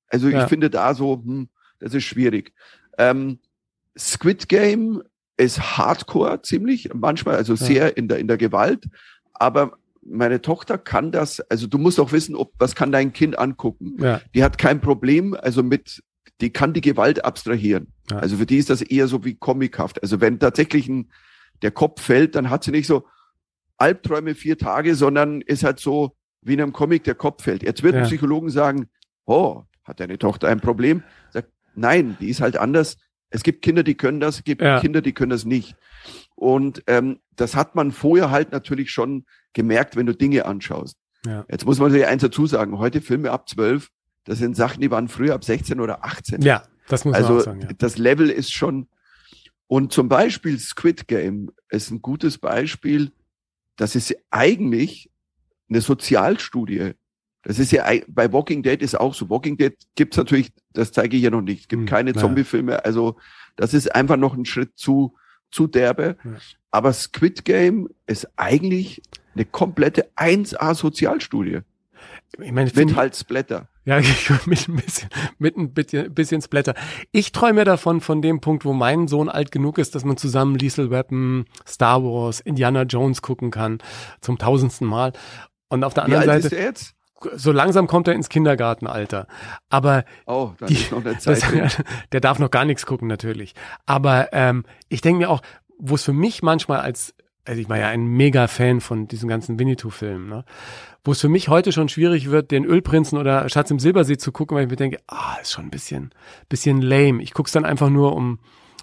also Ja. ich finde da so, hm, das ist schwierig. Ähm, Squid Game ist Hardcore ziemlich, manchmal, also sehr in der, in der Gewalt, aber meine Tochter kann das, also du musst auch wissen, ob, was kann dein Kind angucken. ja. Die hat kein Problem, also mit, die kann die Gewalt abstrahieren. Ja. Also für die ist das eher so wie comichaft. Also wenn tatsächlich ein, der Kopf fällt, dann hat sie nicht so Albträume vier Tage, sondern ist halt so wie in einem Comic der Kopf fällt. Jetzt wird ein Ja. Psychologen sagen, oh, hat deine Tochter ein Problem? Sagt, nein, die ist halt anders. Es gibt Kinder, die können das, es gibt Ja. Kinder, die können das nicht. Und ähm, das hat man vorher halt natürlich schon gemerkt, wenn du Dinge anschaust. Ja. Jetzt muss man sich eins dazu sagen, heute Filme ab 12, das sind Sachen, die waren früher ab 16 oder 18. ja, das muss man also auch sagen. Ja. das Level ist schon. Und zum Beispiel Squid Game ist ein gutes Beispiel. Das ist eigentlich eine Sozialstudie. Das ist ja ei- bei Walking Dead ist auch so. Walking Dead gibt's natürlich, das zeige ich hier noch nicht. Es gibt Hm, keine. Zombie-Filme. Also das ist einfach noch ein Schritt zu zu derbe. Ja. Aber Squid Game ist eigentlich eine komplette 1A Sozialstudie Ich meine, mit halt Splatter. Ja, <laughs> mit ein bisschen, mit ein bisschen, bisschen Splatter. Ich träume davon, von dem Punkt, wo mein Sohn alt genug ist, dass man zusammen Liesel Weapon, Star Wars, Indiana Jones gucken kann, zum tausendsten Mal. Und auf der Wie anderen alt ist Seite, er jetzt? so langsam kommt er ins Kindergartenalter. Aber Oh, dann die, ist <laughs> <laughs> das, der darf noch gar nichts gucken, natürlich. Aber ähm, ich denke mir auch, wo es für mich manchmal als, also ich war ja ein Mega-Fan von diesen ganzen Winnetou-Filmen, ne? wo es für mich heute schon schwierig wird, den Ölprinzen oder Schatz im Silbersee zu gucken, weil ich mir denke, ah, ist schon ein bisschen, bisschen lame. Ich guck's dann einfach nur, um,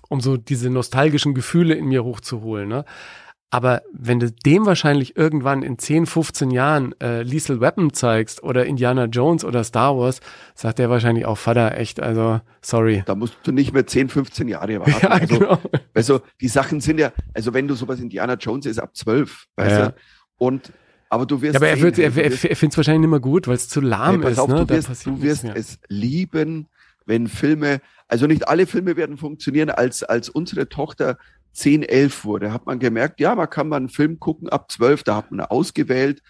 um so diese nostalgischen Gefühle in mir hochzuholen. Ne? Aber wenn du dem wahrscheinlich irgendwann in 10, 15 Jahren äh, Lethal Weapon zeigst oder Indiana Jones oder Star Wars, sagt der wahrscheinlich auch, Vater, echt, also sorry. Da musst du nicht mehr 10, 15 Jahre warten. <laughs> Ja, also, genau. also die Sachen sind ja, also wenn du sowas Indiana Jones ist ab 12, weißt Ja. du? Und aber du wirst Ja, aber er, wird, er, du er, er findet es wahrscheinlich nicht mehr gut, weil es zu lahm hey, ist. auf, ne? du wirst, du wirst es lieben, wenn Filme, also nicht alle Filme werden funktionieren, als, als unsere Tochter 10, 11 wurde, hat man gemerkt, ja, man kann mal einen Film gucken ab 12, da hat man ausgewählt.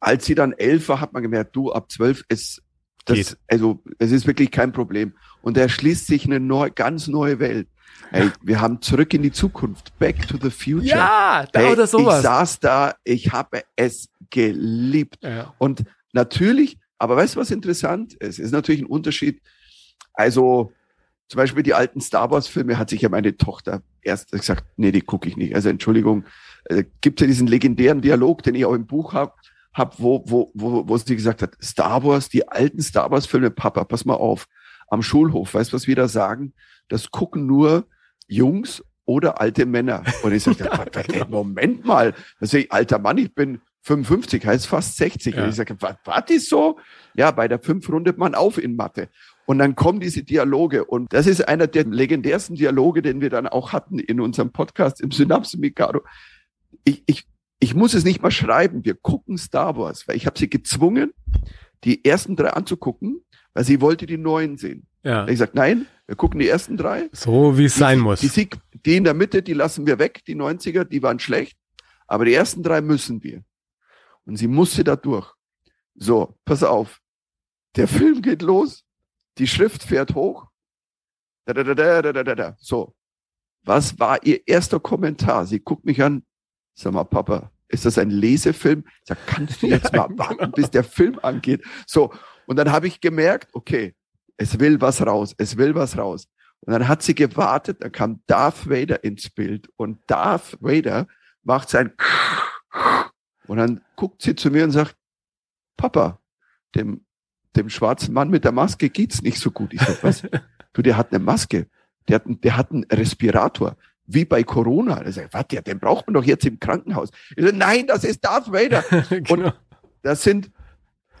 Als sie dann 11 war, hat man gemerkt, du, ab 12 ist das, Geht. also es ist wirklich kein Problem. Und da schließt sich eine neu, ganz neue Welt. Hey, wir haben zurück in die Zukunft, Back to the Future. Ja, da hey, oder ich sowas. saß da, ich habe es geliebt. Ja. Und natürlich, aber weißt du, was interessant ist? Es ist natürlich ein Unterschied. Also, zum Beispiel die alten Star Wars-Filme hat sich ja meine Tochter erst gesagt, nee, die gucke ich nicht. Also Entschuldigung, äh, gibt ja diesen legendären Dialog, den ich auch im Buch habe, hab, wo, wo, wo, wo sie gesagt hat, Star Wars, die alten Star Wars-Filme, Papa, pass mal auf, am Schulhof, weißt du, was wir da sagen? Das gucken nur Jungs oder alte Männer. Und ich sagte, <laughs> genau. Moment mal, das ist alter Mann, ich bin 55, heißt fast 60. Ja. Und ich sage, was, was ist so? Ja, bei der 5 rundet man auf in Mathe. Und dann kommen diese Dialoge. Und das ist einer der legendärsten Dialoge, den wir dann auch hatten in unserem Podcast im Synapsen Mikado. Ich, ich, ich muss es nicht mal schreiben. Wir gucken Star Wars, weil ich habe sie gezwungen, die ersten drei anzugucken, weil sie wollte die neuen sehen. ja. Ich sage, nein, wir gucken die ersten drei. So wie es sein Die, muss. Sieg, die in der Mitte, die lassen wir weg, die 90er, die waren schlecht. Aber die ersten drei müssen wir. Und sie musste da durch. So, pass auf. Der Film geht los. Die Schrift fährt hoch. Da, da, da, da, da, da, da. So. Was war ihr erster Kommentar? Sie guckt mich an. Sag mal, Papa, ist das ein Lesefilm? Ich sag, kannst du jetzt Ja, mal warten, bis der Film angeht? So. Und dann habe ich gemerkt, okay, es will was raus, es will was raus. Und dann hat sie gewartet, dann kam Darth Vader ins Bild und Darth Vader macht sein und dann guckt sie zu mir und sagt, Papa, dem, dem schwarzen Mann mit der Maske geht's nicht so gut. Ich sag, was? <laughs> Du, der hat eine Maske. Der hat, der hat einen Respirator. Wie bei Corona. Er sagt, warte, den braucht man doch jetzt im Krankenhaus. Ich sag, nein, das ist Darth Vader. <laughs> genau. Und das sind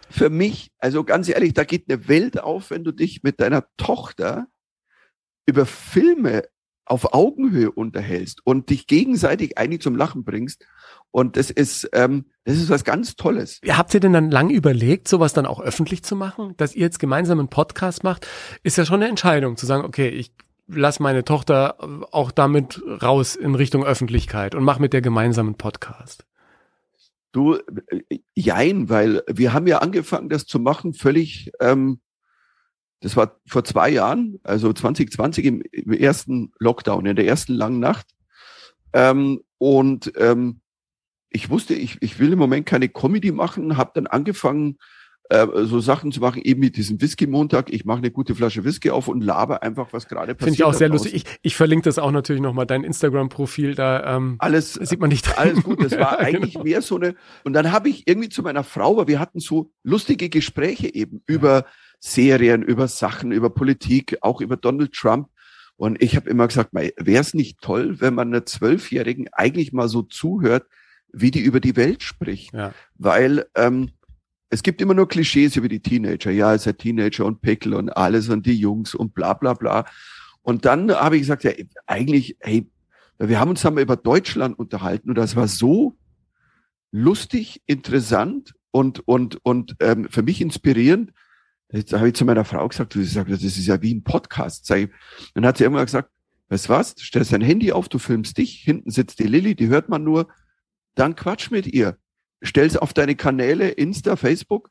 für mich, also ganz ehrlich, da geht eine Welt auf, wenn du dich mit deiner Tochter über Filme auf Augenhöhe unterhältst und dich gegenseitig eigentlich zum Lachen bringst. Und das ist, ähm, das ist was ganz Tolles. Habt ihr denn dann lang überlegt, sowas dann auch öffentlich zu machen? Dass ihr jetzt gemeinsam einen Podcast macht, ist ja schon eine Entscheidung, zu sagen, okay, ich lass meine Tochter auch damit raus in Richtung Öffentlichkeit und mach mit der gemeinsamen Podcast. Du, äh, jein, weil wir haben ja angefangen, das zu machen, völlig, ähm, das war vor zwei Jahren, also 2020 im, im ersten Lockdown, in der ersten langen Nacht. Ähm, und ähm, ich wusste, ich, ich will im Moment keine Comedy machen, habe dann angefangen, äh, so Sachen zu machen, eben mit diesem Whisky-Montag. Ich mache eine gute Flasche Whisky auf und laber einfach, was gerade passiert. Finde ich auch sehr lustig. Ich, ich verlinke das auch natürlich nochmal, dein Instagram-Profil, da ähm, Alles, sieht man nicht drin. alles gut. Das war <laughs> Ja, eigentlich genau. mehr so eine. Und dann habe ich irgendwie zu meiner Frau, weil wir hatten so lustige Gespräche eben über Serien, über Sachen, über Politik, auch über Donald Trump. Und ich habe immer gesagt, wäre es nicht toll, wenn man einer Zwölfjährigen eigentlich mal so zuhört, wie die über die Welt spricht? Ja. Weil ähm, es gibt immer nur Klischees über die Teenager. Ja, ist ein Teenager und Pickel und alles und die Jungs und bla bla bla. Und dann habe ich gesagt, ja, eigentlich, hey, wir haben uns dann mal über Deutschland unterhalten und das war so lustig, interessant und, und, und ähm, für mich inspirierend. Jetzt habe ich zu meiner Frau gesagt, du sagst, das ist ja wie ein Podcast. Sag ich, dann hat sie irgendwann gesagt, weißt was, du stellst dein Handy auf, du filmst dich, hinten sitzt die Lilly, die hört man nur, dann quatsch mit ihr. Stell's auf deine Kanäle, Insta, Facebook,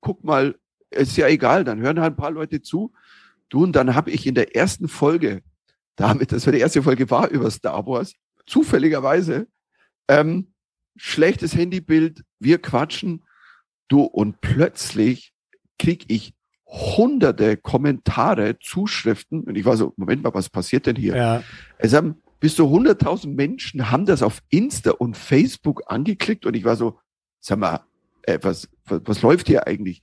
guck mal, ist ja egal, dann hören halt ein paar Leute zu. Du, und dann habe ich in der ersten Folge, damit, das war die erste Folge war über Star Wars, zufälligerweise, ähm, schlechtes Handybild, wir quatschen, du, und plötzlich krieg ich hunderte Kommentare, Zuschriften, und ich war so, Moment mal, was passiert denn hier? Ja. Es haben bis zu 100.000 Menschen haben das auf Insta und Facebook angeklickt und ich war so, sag mal, äh, was, was, was läuft hier eigentlich?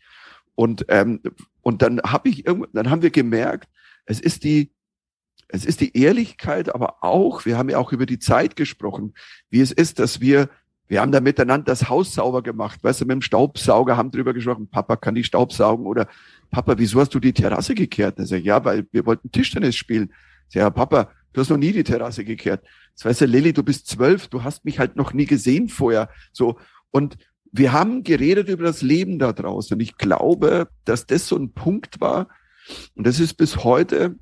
Und, ähm, und dann habe ich dann haben wir gemerkt, es ist die, es ist die Ehrlichkeit, aber auch, wir haben ja auch über die Zeit gesprochen, wie es ist, dass wir, wir haben da miteinander das Haus sauber gemacht, weißt du, mit dem Staubsauger haben drüber gesprochen, Papa kann die Staubsaugen oder Papa, wieso hast du die Terrasse gekehrt? Er sagt, ja, weil wir wollten Tischtennis spielen. Ich sag, ja, Papa, du hast noch nie die Terrasse gekehrt. Das weißt du, Lilly, du bist zwölf, du hast mich halt noch nie gesehen vorher. So. Und wir haben geredet über das Leben da draußen. Und ich glaube, dass das so ein Punkt war. Und das ist bis heute,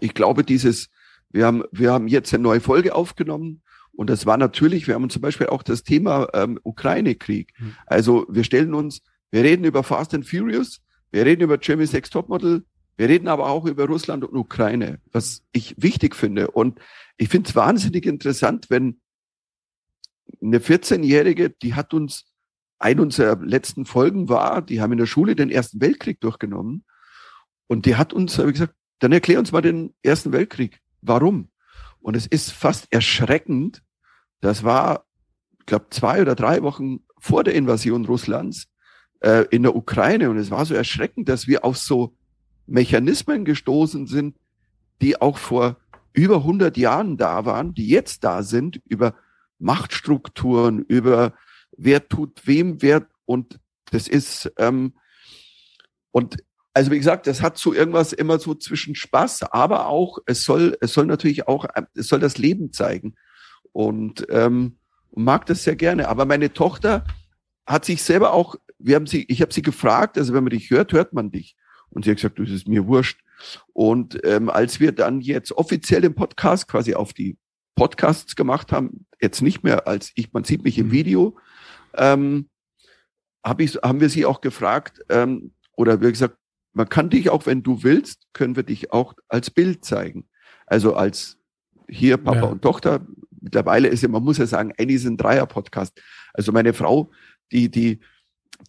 ich glaube, dieses, wir haben, wir haben jetzt eine neue Folge aufgenommen. Und das war natürlich, wir haben zum Beispiel auch das Thema ähm, Ukraine-Krieg. Mhm. Also wir stellen uns, wir reden über Fast and Furious, wir reden über Jeremy Sex Topmodel, wir reden aber auch über Russland und Ukraine, was ich wichtig finde. Und ich finde es wahnsinnig interessant, wenn eine 14-Jährige, die hat uns, ein unserer letzten Folgen war, die haben in der Schule den Ersten Weltkrieg durchgenommen. Und die hat uns, habe ich gesagt, dann erklär uns mal den Ersten Weltkrieg. Warum? Und es ist fast erschreckend. Das war, ich glaube, zwei oder drei Wochen vor der Invasion Russlands äh, in der Ukraine. Und es war so erschreckend, dass wir auf so Mechanismen gestoßen sind, die auch vor über 100 Jahren da waren, die jetzt da sind, über Machtstrukturen, über wer tut wem wer und das ist ähm, und also wie gesagt, das hat so irgendwas immer so zwischen Spaß, aber auch es soll es soll natürlich auch es soll das Leben zeigen und ähm, mag das sehr gerne. Aber meine Tochter hat sich selber auch, wir haben sie, ich habe sie gefragt, also wenn man dich hört, hört man dich. Und sie hat gesagt, das ist mir wurscht. Und ähm, als wir dann jetzt offiziell den Podcast quasi auf die Podcasts gemacht haben, jetzt nicht mehr als ich, man sieht mich im Mhm. Video, ähm, hab ich, haben wir sie auch gefragt, ähm, oder wir gesagt, man kann dich auch, wenn du willst, können wir dich auch als Bild zeigen. Also als hier Papa Ja. und Tochter. Mittlerweile ist ja, man muss ja sagen, eigentlich ist ein Dreier-Podcast. Also meine Frau, die, die,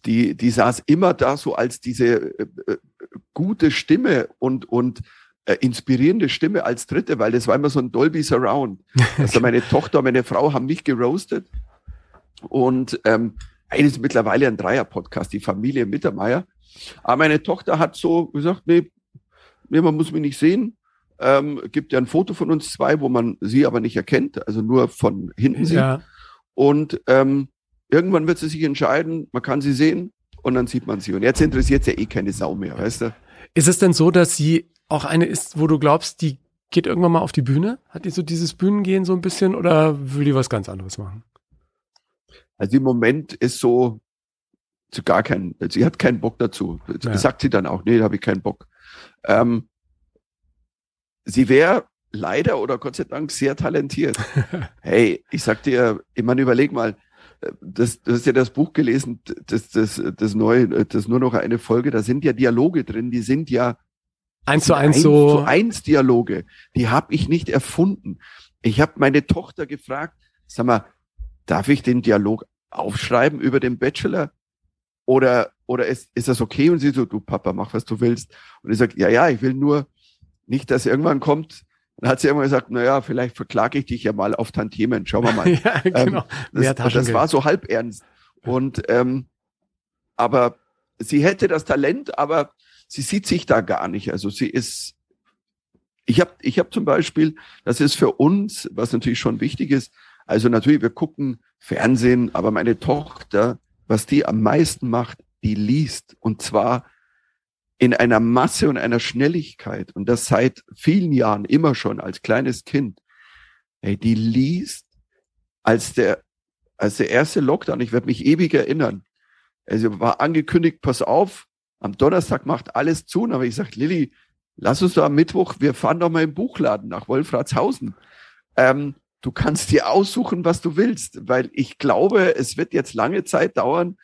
die, die saß immer da so als diese äh, äh, gute Stimme und, und äh, inspirierende Stimme als dritte, weil das war immer so ein Dolby Surround. <laughs> Also meine Tochter, meine Frau haben mich geroastet und ähm, eigentlich ist mittlerweile ein Dreier-Podcast, die Familie Mittermeier. Aber meine Tochter hat so gesagt, nee, nee man muss mich nicht sehen. Ähm, gibt ja ein Foto von uns zwei, wo man sie aber nicht erkennt, also nur von hinten sieht. Ja. Und ähm, irgendwann wird sie sich entscheiden, man kann sie sehen und dann sieht man sie. Und jetzt interessiert sie ja eh keine Sau mehr, weißt du? Ist es denn so, dass sie auch eine ist, wo du glaubst, die geht irgendwann mal auf die Bühne? Hat die so dieses Bühnengehen so ein bisschen oder will die was ganz anderes machen? Also im Moment ist so, so gar kein, sie hat keinen Bock dazu. Ja. Sagt sie dann auch, nee, da habe ich keinen Bock. Ähm, sie wäre leider oder Gott sei Dank sehr talentiert. <laughs> hey, ich sag dir, ich meine, überleg mal, äh, das, du hast ja das Buch gelesen, das, das, das neue, das nur noch eine Folge, da sind ja Dialoge drin, die sind ja Eins zu eins so. zu eins Dialoge. Die habe ich nicht erfunden. Ich habe meine Tochter gefragt, sag mal, darf ich den Dialog aufschreiben über den Bachelor? Oder, oder ist, ist das okay? Und sie so, du Papa, mach, was du willst. Und ich sage, ja, ja, ich will nur nicht, dass irgendwann kommt. Dann hat sie irgendwann gesagt, na ja, vielleicht verklage ich dich ja mal auf Tantiemen. Schauen wir mal. <laughs> ja, genau. Mehr Das, das war so halb ernst. Und ähm, aber sie hätte das Talent, aber sie sieht sich da gar nicht. Also sie ist. Ich habe ich hab zum Beispiel, das ist für uns, was natürlich schon wichtig ist, also natürlich, wir gucken Fernsehen, aber meine Tochter, was die am meisten macht, die liest. Und zwar in einer Masse und einer Schnelligkeit. Und das seit vielen Jahren, immer schon als kleines Kind. Hey, die liest als der, als der erste Lockdown, ich werde mich ewig erinnern. Also war angekündigt, pass auf, am Donnerstag macht alles zu. Und aber ich sag, Lilly, lass uns doch am Mittwoch, wir fahren doch mal im Buchladen nach Wolfratshausen. Ähm, du kannst dir aussuchen, was du willst, weil ich glaube, es wird jetzt lange Zeit dauern.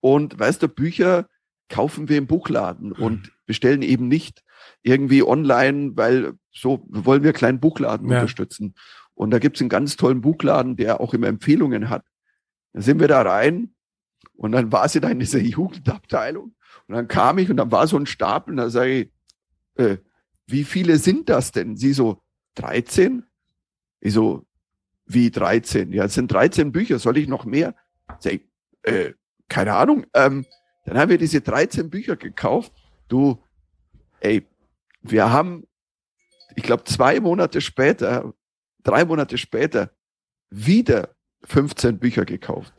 Und weißt du, Bücher kaufen wir im Buchladen und bestellen eben nicht irgendwie online, weil so wollen wir kleinen Buchladen Ja. unterstützen. Und da gibt's einen ganz tollen Buchladen, der auch immer Empfehlungen hat. Dann sind wir da rein und dann war sie da in dieser <laughs> Jugendabteilung und dann kam ich und dann war so ein Stapel und da sage ich, äh, wie viele sind das denn? Sie so, 13? Ich so, wie 13? Ja, es sind 13 Bücher, soll ich noch mehr? Sag ich, äh, keine Ahnung. Ähm, dann haben wir diese 13 Bücher gekauft. Du, ey, wir haben, ich glaube, zwei Monate später, drei Monate später, wieder 15 Bücher gekauft.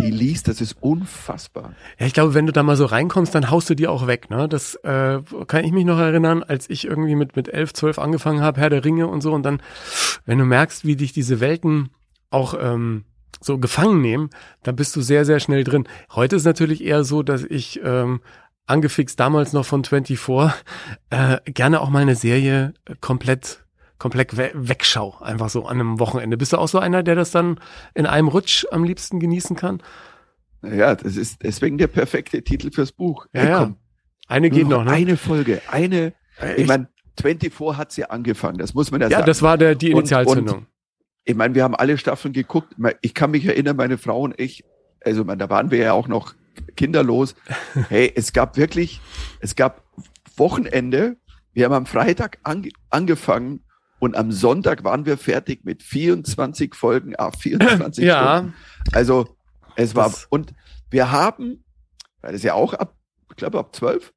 Die liest, das ist unfassbar. Ja, ich glaube, wenn du da mal so reinkommst, dann haust du die auch weg. Ne? Das äh, kann ich mich noch erinnern, als ich irgendwie mit mit elf, zwölf angefangen habe, Herr der Ringe und so. Und dann, wenn du merkst, wie dich diese Welten auch ähm, so gefangen nehmen, dann bist du sehr, sehr schnell drin. Heute ist natürlich eher so, dass ich ähm, angefixt damals noch von 24 äh, gerne auch mal eine Serie äh, komplett komplett we wegschau, einfach so an einem Wochenende. Bist du auch so einer, der das dann in einem Rutsch am liebsten genießen kann? Ja, das ist deswegen der perfekte Titel fürs Buch. Ja, Hey, ja. Eine nur geht noch, ne? Eine Folge, eine. Äh, Ich ich- meine, 24 hat sie angefangen, das muss man ja, Ja, sagen. das war der, die Und- Initialzündung. Ich meine, wir haben alle Staffeln geguckt. Ich kann mich erinnern, meine Frau und ich, also man, da waren wir ja auch noch kinderlos. <laughs> Hey, es gab wirklich, es gab Wochenende. Wir haben am Freitag ange angefangen und am Sonntag waren wir fertig mit 24 Folgen auf <laughs> 24 ja, Stunden. Also es war Das- und wir haben, weil das ja auch ab, ich glaube ab 12,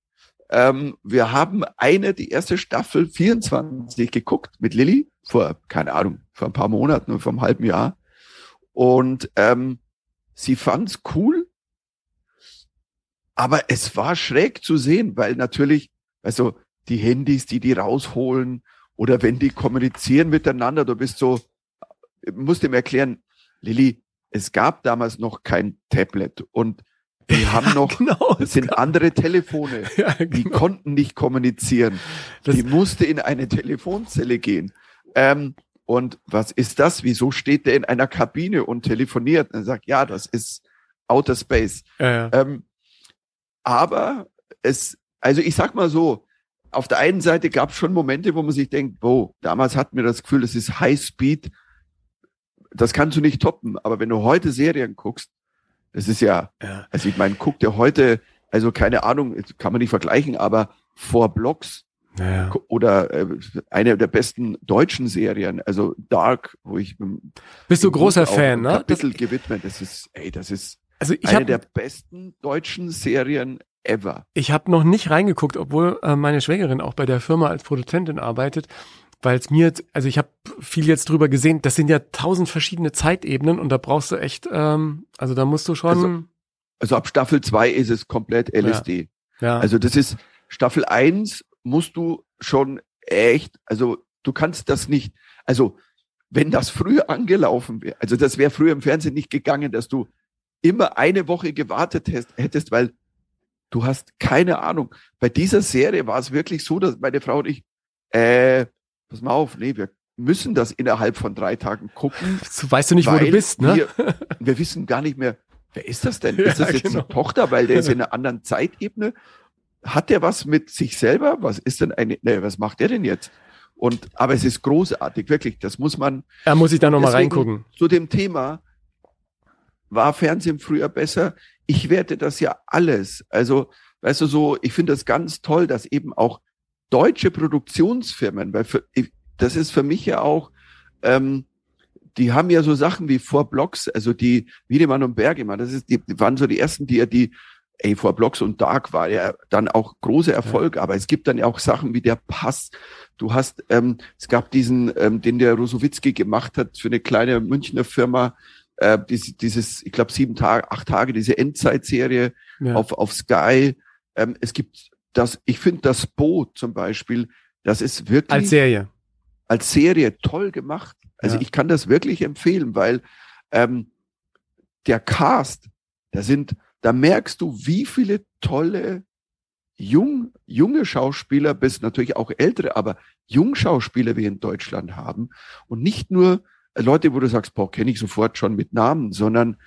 ähm, wir haben eine, die erste Staffel 24 geguckt mit Lilly vor, keine Ahnung, vor ein paar Monaten vor einem halben Jahr. Und ähm, sie fand's cool, aber es war schräg zu sehen, weil natürlich, also die Handys, die die rausholen oder wenn die kommunizieren miteinander, du bist so, musst ihm erklären, Lilly, es gab damals noch kein Tablet und die <laughs> haben noch, genau. das sind andere Telefone, <laughs> ja, die genau. konnten nicht kommunizieren. Das- die musste in eine Telefonzelle gehen. Ähm, und was ist das? Wieso steht der in einer Kabine und telefoniert? Und er sagt, ja, das ist Outer Space. Ja, ja. Ähm, aber es, also ich sag mal so, auf der einen Seite gab es schon Momente, wo man sich denkt, wow, damals hatten wir das Gefühl, das ist High Speed, das kannst du nicht toppen. Aber wenn du heute Serien guckst, das ist ja, ja. also ich meine, guck dir heute, also keine Ahnung, kann man nicht vergleichen, aber vor Blocks, Naja. Oder äh, eine der besten deutschen Serien, also Dark, wo ich Bist du großer Fan, ne? Das, Kapitel gewidmet. Das ist, ey, das ist also ich eine habe der besten deutschen Serien ever. Ich habe noch nicht reingeguckt, obwohl äh, meine Schwägerin auch bei der Firma als Produzentin arbeitet, weil es mir, also ich habe viel jetzt drüber gesehen, das sind ja tausend verschiedene Zeitebenen und da brauchst du echt, ähm, also da musst du schon, Also- Also ab Staffel 2 ist es komplett LSD. ja, Also das ist Staffel 1 musst du schon echt, also du kannst das nicht, also wenn das früher angelaufen wäre, also das wäre früher im Fernsehen nicht gegangen, dass du immer eine Woche gewartet hättest, hättest, weil du hast keine Ahnung. Bei dieser Serie war es wirklich so, dass meine Frau und ich, äh, pass mal auf, nee, wir müssen das innerhalb von drei Tagen gucken. <laughs> weißt du nicht, wo du bist, ne? Wir, wir wissen gar nicht mehr, wer ist das denn? <laughs> Ist das Ja, jetzt genau. eine Tochter, weil der ist <laughs> in einer anderen Zeitebene? Hat der was mit sich selber? Was ist denn eine, ne, was macht der denn jetzt? Und, aber es ist großartig, wirklich. Das muss man Da muss ich da nochmal reingucken. zu dem Thema, war Fernsehen früher besser? Ich werte das ja alles. Also, weißt du, so, ich finde das ganz toll, dass eben auch deutsche Produktionsfirmen, weil für, das ist für mich ja auch, ähm, die haben ja so Sachen wie Four Blocks, also die Wiedemann und Bergemann, das ist, die, die waren so die ersten, die ja die, ey, Four Blocks und Dark war ja dann auch große Erfolg, aber es gibt dann ja auch Sachen wie der Pass. Du hast, ähm, es gab diesen, ähm, den der Rosowitzki gemacht hat für eine kleine Münchner Firma, äh, dieses, dieses ich glaube, sieben Tage, acht Tage, diese Endzeitserie Ja. auf, auf Sky. Ähm, es gibt das, ich finde das Boot zum Beispiel, das ist wirklich Als Serie. als Serie toll gemacht. Also Ja. ich kann das wirklich empfehlen, weil ähm, der Cast, da sind, da merkst du, wie viele tolle jung, junge Schauspieler bis natürlich auch ältere, aber Jungschauspieler wir in Deutschland haben und nicht nur äh, Leute, wo du sagst, boah, kenne ich sofort schon mit Namen, sondern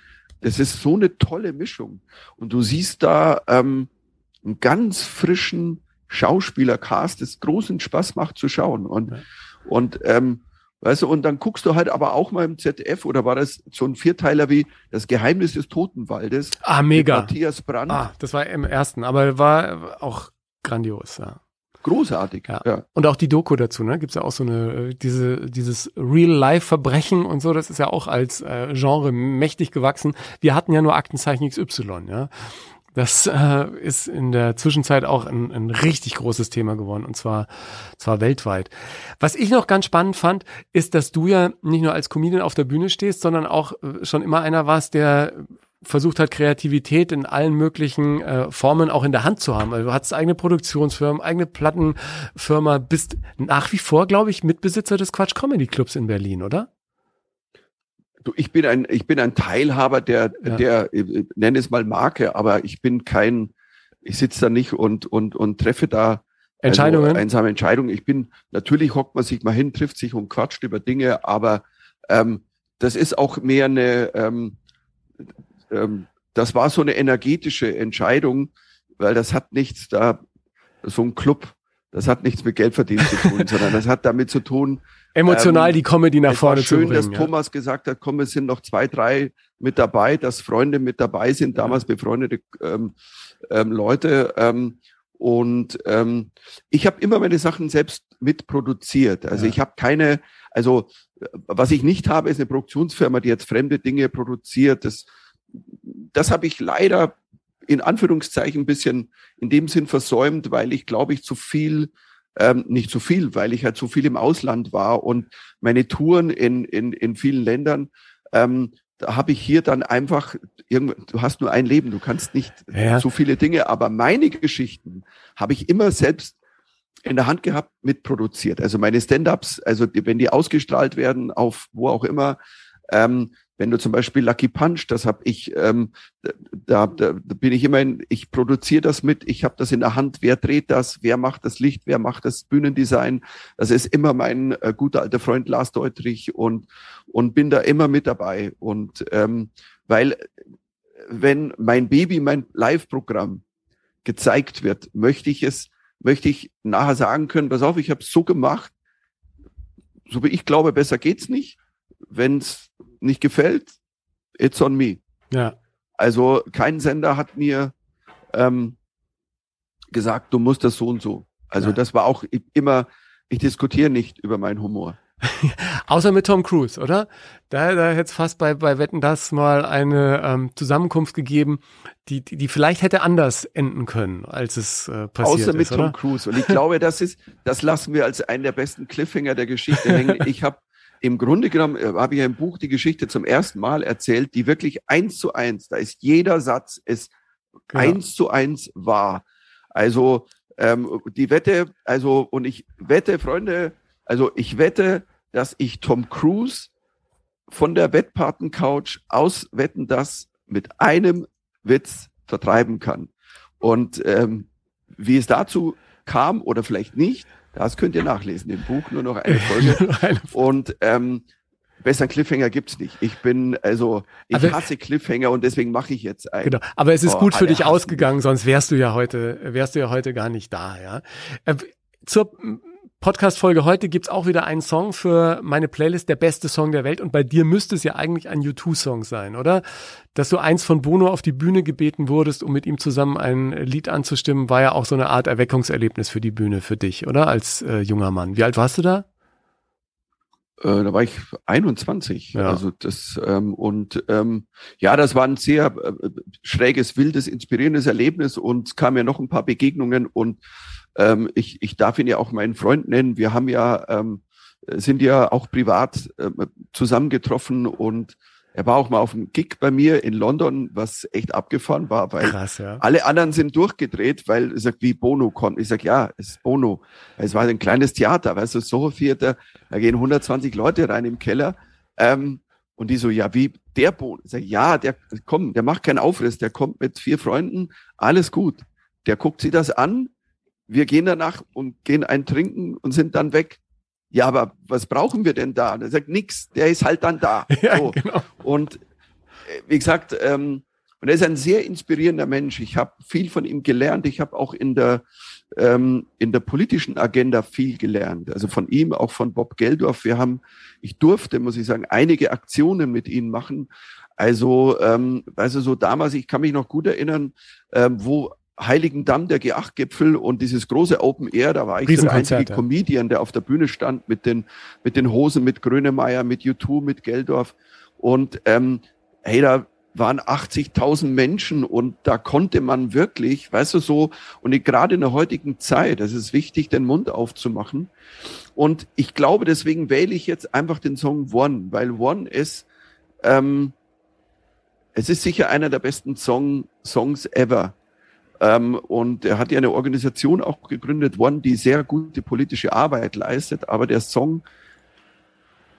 das ist so eine tolle Mischung und du siehst da ähm, einen ganz frischen Schauspielercast, das großen Spaß macht zu schauen und Ja. und ähm, weißt du, und dann guckst du halt aber auch mal im ZDF oder war das so ein Vierteiler wie Das Geheimnis des Totenwaldes Ah, mega. Matthias Brandt, Ah, das war im ersten, aber war auch grandios, ja. großartig. Ja. Ja. Und auch die Doku dazu, ne? Gibt's ja auch so eine, äh, diese, dieses Real-Life-Verbrechen und so, das ist ja auch als äh, Genre mächtig gewachsen. Wir hatten ja nur Aktenzeichen XY, ja. Das äh, ist in der Zwischenzeit auch ein, ein richtig großes Thema geworden und zwar, zwar weltweit. Was ich noch ganz spannend fand, ist, dass du ja nicht nur als Comedian auf der Bühne stehst, sondern auch äh, schon immer einer warst, der versucht hat, Kreativität in allen möglichen äh, Formen auch in der Hand zu haben. Also du hattest eigene Produktionsfirmen, eigene Plattenfirma, bist nach wie vor, glaube ich, Mitbesitzer des Quatsch Comedy Clubs in Berlin, oder? Du, ich bin ein, ich bin ein Teilhaber der, Ja. der, äh, nenne es mal Marke, aber ich bin kein, ich sitze da nicht und, und, und treffe da Entscheidungen? Also einsame Entscheidungen. Ich bin, natürlich hockt man sich mal hin, trifft sich und quatscht über Dinge, aber ähm, das ist auch mehr eine, ähm, ähm, das war so eine energetische Entscheidung, weil das hat nichts da, so ein Club, das hat nichts mit Geldverdienen zu tun, <laughs> sondern das hat damit zu tun, Emotional ähm, die Comedy nach vorne schön, zu dass bringen. Ja. Thomas gesagt hat, komm, es sind noch zwei, drei mit dabei, dass Freunde mit dabei sind, damals befreundete ähm, ähm, Leute. Ähm, und ähm, ich habe immer meine Sachen selbst mitproduziert. Also Ja. ich habe keine, also was ich nicht habe, ist eine Produktionsfirma, die jetzt fremde Dinge produziert. Das, das habe ich leider in Anführungszeichen ein bisschen in dem Sinn versäumt, weil ich glaube ich zu viel ähm, nicht zu viel, weil ich halt so viel im Ausland war und meine Touren in, in, in vielen Ländern, ähm, da habe ich hier dann einfach, du hast nur ein Leben, du kannst nicht Ja. so viele Dinge, aber meine Geschichten habe ich immer selbst in der Hand gehabt, mitproduziert. Also meine Stand-ups, also die, wenn die ausgestrahlt werden auf wo auch immer, ähm, wenn du zum Beispiel Lucky Punch, das habe ich, ähm, da, da, da bin ich immerhin, ich produziere das mit, ich habe das in der Hand, wer dreht das, wer macht das Licht, wer macht das Bühnendesign. Das ist immer mein äh, guter alter Freund Lars Deutrich und, und bin da immer mit dabei. Und ähm, weil wenn mein Baby, mein Live-Programm gezeigt wird, möchte ich es, möchte ich nachher sagen können, pass auf, ich habe so gemacht, so wie ich glaube, besser geht's nicht. Wenn es nicht gefällt, it's on me. Ja. Also kein Sender hat mir ähm, gesagt, du musst das so und so. Also Ja. das war auch immer, ich diskutiere nicht über meinen Humor. <laughs> Außer mit Tom Cruise, oder? Da, da hätte es fast bei, bei Wetten das mal eine ähm, Zusammenkunft gegeben, die, die, die vielleicht hätte anders enden können, als es äh, passiert Außer mit ist, Tom oder? Cruise. Und ich glaube, das ist, das lassen wir als einen der besten Cliffhanger der Geschichte hängen. <laughs> Ich habe im Grunde genommen, äh, habe ich ja im Buch die Geschichte zum ersten Mal erzählt, die wirklich eins zu eins, da ist jeder Satz ist Genau. eins zu eins wahr. Also ähm, die Wette, also und ich wette, Freunde, also ich wette, dass ich Tom Cruise von der Wettpaten-Couch aus Wetten das mit einem Witz vertreiben kann. Und ähm, wie es dazu kam oder vielleicht nicht, das könnt ihr nachlesen im Buch, nur noch <laughs> eine Folge. Und ähm, besseren Cliffhanger gibt's nicht. Ich bin, also, ich Aber- hasse Cliffhanger und deswegen mache ich jetzt einen. Genau. Aber es ist Oh, gut für dich hassen ausgegangen, sonst wärst du ja heute, wärst du ja heute gar nicht da, ja. Äh, Zur Podcast-Folge heute gibt's auch wieder einen Song für meine Playlist, der beste Song der Welt. Und bei dir müsste es ja eigentlich ein U2-Song sein, oder? Dass du eins von Bono auf die Bühne gebeten wurdest, um mit ihm zusammen ein Lied anzustimmen, war ja auch so eine Art Erweckungserlebnis für die Bühne für dich, oder? Als äh, junger Mann. Wie alt warst du da? Äh, da war ich 21. Ja. Also das ähm, und ähm, ja, das war ein sehr äh, schräges, wildes, inspirierendes Erlebnis und es kamen ja noch ein paar Begegnungen und ähm, ich, ich darf ihn ja auch meinen Freund nennen. Wir haben ja ähm, sind ja auch privat ähm, zusammengetroffen und er war auch mal auf einem Gig bei mir in London, was echt abgefahren war, weil Krass, ja. alle anderen sind durchgedreht, weil er sagt, wie Bono kommt. Ich sag, ja, es ist Bono. Es war ein kleines Theater, weißt du, Soho Theater, da gehen 120 Leute rein im Keller. Ähm, und die so, ja, wie der Bono? Ich sag, ja, der, komm, der macht keinen Aufriss, der kommt mit vier Freunden, alles gut. Der guckt sich das an, wir gehen danach und gehen ein trinken und sind dann weg. Ja, aber was brauchen wir denn da? Und er sagt, nix, der ist halt dann da. <laughs> Ja, So. genau. Und äh, wie gesagt, ähm, und er ist ein sehr inspirierender Mensch. Ich habe viel von ihm gelernt. Ich habe auch in der ähm, in der politischen Agenda viel gelernt. Also von ihm, auch von Bob Geldorf. Wir haben, ich durfte, muss ich sagen, einige Aktionen mit ihm machen. Also, ähm, also so damals, ich kann mich noch gut erinnern, ähm, wo Heiligendamm, der G8-Gipfel und dieses große Open Air, da war ich so der einzige. Comedian, der auf der Bühne stand mit den, mit den Hosen, mit Grönemeyer, mit U2, mit Geldorf. Und ähm, hey, da waren 80.000 Menschen und da konnte man wirklich, weißt du, so, und gerade in der heutigen Zeit, es ist wichtig, den Mund aufzumachen. Und ich glaube, deswegen wähle ich jetzt einfach den Song One, weil One ist, ähm, es ist sicher einer der besten Song, Songs ever. Ähm, und er hat ja eine Organisation auch gegründet, One, die sehr gute politische Arbeit leistet, aber der Song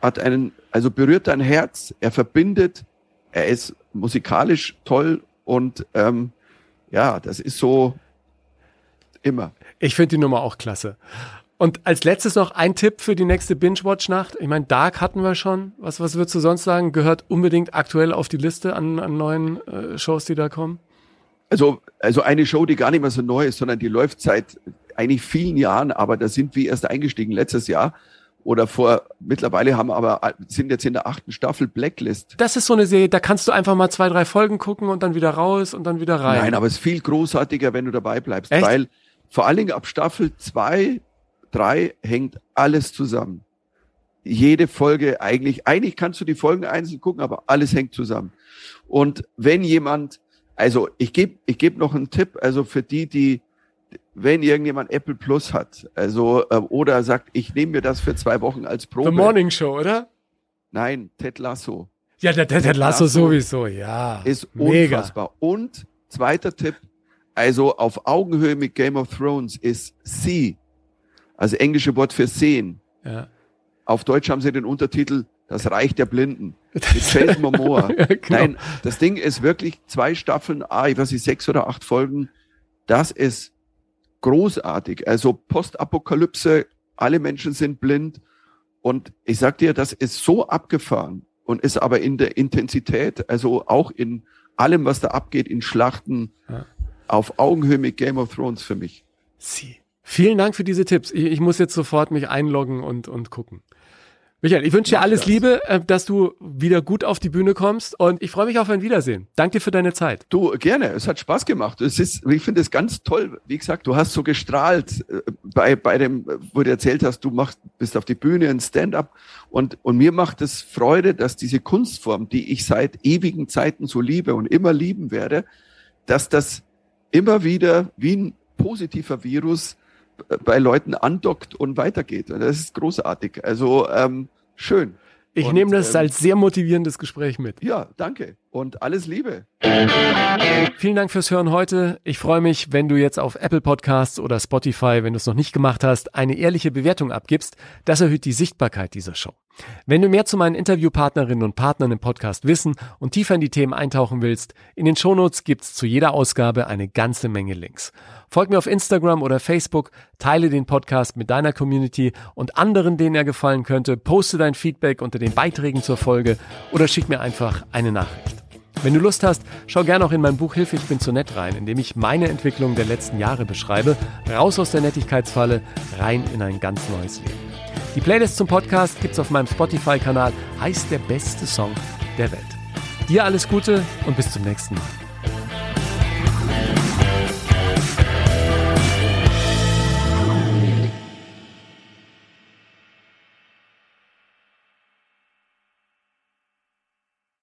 hat einen, also berührt dein Herz, er verbindet, er ist musikalisch toll und ähm, ja, das ist so immer. Ich finde die Nummer auch klasse. Und als letztes noch ein Tipp für die nächste Binge-Watch-Nacht. Ich meine, Dark hatten wir schon. Was, was würdest du sonst sagen? Gehört unbedingt aktuell auf die Liste an, an neuen äh, Shows, die da kommen? Also, also eine Show, die gar nicht mehr so neu ist, sondern die läuft seit eigentlich vielen Jahren, aber da sind wir erst eingestiegen letztes Jahr oder vor, mittlerweile haben wir aber, sind jetzt in der achten Staffel Blacklist. Das ist so eine Serie, da kannst du einfach mal zwei, drei Folgen gucken und dann wieder raus und dann wieder rein. Nein, aber es ist viel großartiger, wenn du dabei bleibst, Echt? weil vor allen Dingen ab Staffel zwei, drei hängt alles zusammen. Jede Folge eigentlich, eigentlich kannst du die Folgen einzeln gucken, aber alles hängt zusammen. Und wenn jemand, also ich gebe ich geb noch einen Tipp, also für die, die, wenn irgendjemand Apple Plus hat, also äh, oder sagt, ich nehme mir das für zwei Wochen als Probe. The Morning Show, oder? Nein, Ted Lasso Ja, der, der Ted Lasso Lasso sowieso, ja. ist Mega. unfassbar. Und zweiter Tipp, also auf Augenhöhe mit Game of Thrones ist sie, also englische Wort für sehen. Ja. Auf Deutsch haben sie den Untertitel Das Reich der Blinden mit Jason Momoa. Ja, genau. Nein, das Ding ist wirklich zwei Staffeln, ah, ich weiß nicht, sechs oder acht Folgen. Das ist großartig. Also Postapokalypse, alle Menschen sind blind. Und ich sag dir, das ist so abgefahren und ist aber in der Intensität, also auch in allem, was da abgeht, in Schlachten, Ja. auf Augenhöhe mit Game of Thrones für mich. Sie. Vielen Dank für diese Tipps. Ich, ich muss jetzt sofort mich einloggen und, und gucken. Michael, ich wünsche dir alles das. Liebe, äh, dass du wieder gut auf die Bühne kommst und ich freue mich auf ein Wiedersehen. Danke dir für deine Zeit. Du, gerne. Es hat Spaß gemacht. Es ist, ich finde es ganz toll. Wie gesagt, du hast so gestrahlt äh, bei, bei dem, wo du erzählt hast, du machst, bist auf die Bühne, ein Stand-up. Und, und mir macht es Freude, dass diese Kunstform, die ich seit ewigen Zeiten so liebe und immer lieben werde, dass das immer wieder wie ein positiver Virus bei Leuten andockt und weitergeht. Und das ist großartig. Also ähm, schön. Ich Und, nehme das ähm, als sehr motivierendes Gespräch mit. Ja, danke. Und alles Liebe. Vielen Dank fürs Hören heute. Ich freue mich, wenn du jetzt auf Apple Podcasts oder Spotify, wenn du es noch nicht gemacht hast, eine ehrliche Bewertung abgibst. Das erhöht die Sichtbarkeit dieser Show. Wenn du mehr zu meinen Interviewpartnerinnen und Partnern im Podcast wissen und tiefer in die Themen eintauchen willst, in den Shownotes gibt's zu jeder Ausgabe eine ganze Menge Links. Folg mir auf Instagram oder Facebook, teile den Podcast mit deiner Community und anderen, denen er gefallen könnte, poste dein Feedback unter den Beiträgen zur Folge oder schick mir einfach eine Nachricht. Wenn du Lust hast, schau gerne auch in mein Buch Hilfe, ich bin zu nett rein, in dem ich meine Entwicklung der letzten Jahre beschreibe, raus aus der Nettigkeitsfalle, rein in ein ganz neues Leben. Die Playlist zum Podcast gibt's auf meinem Spotify-Kanal, heißt der beste Song der Welt. Dir alles Gute und bis zum nächsten Mal.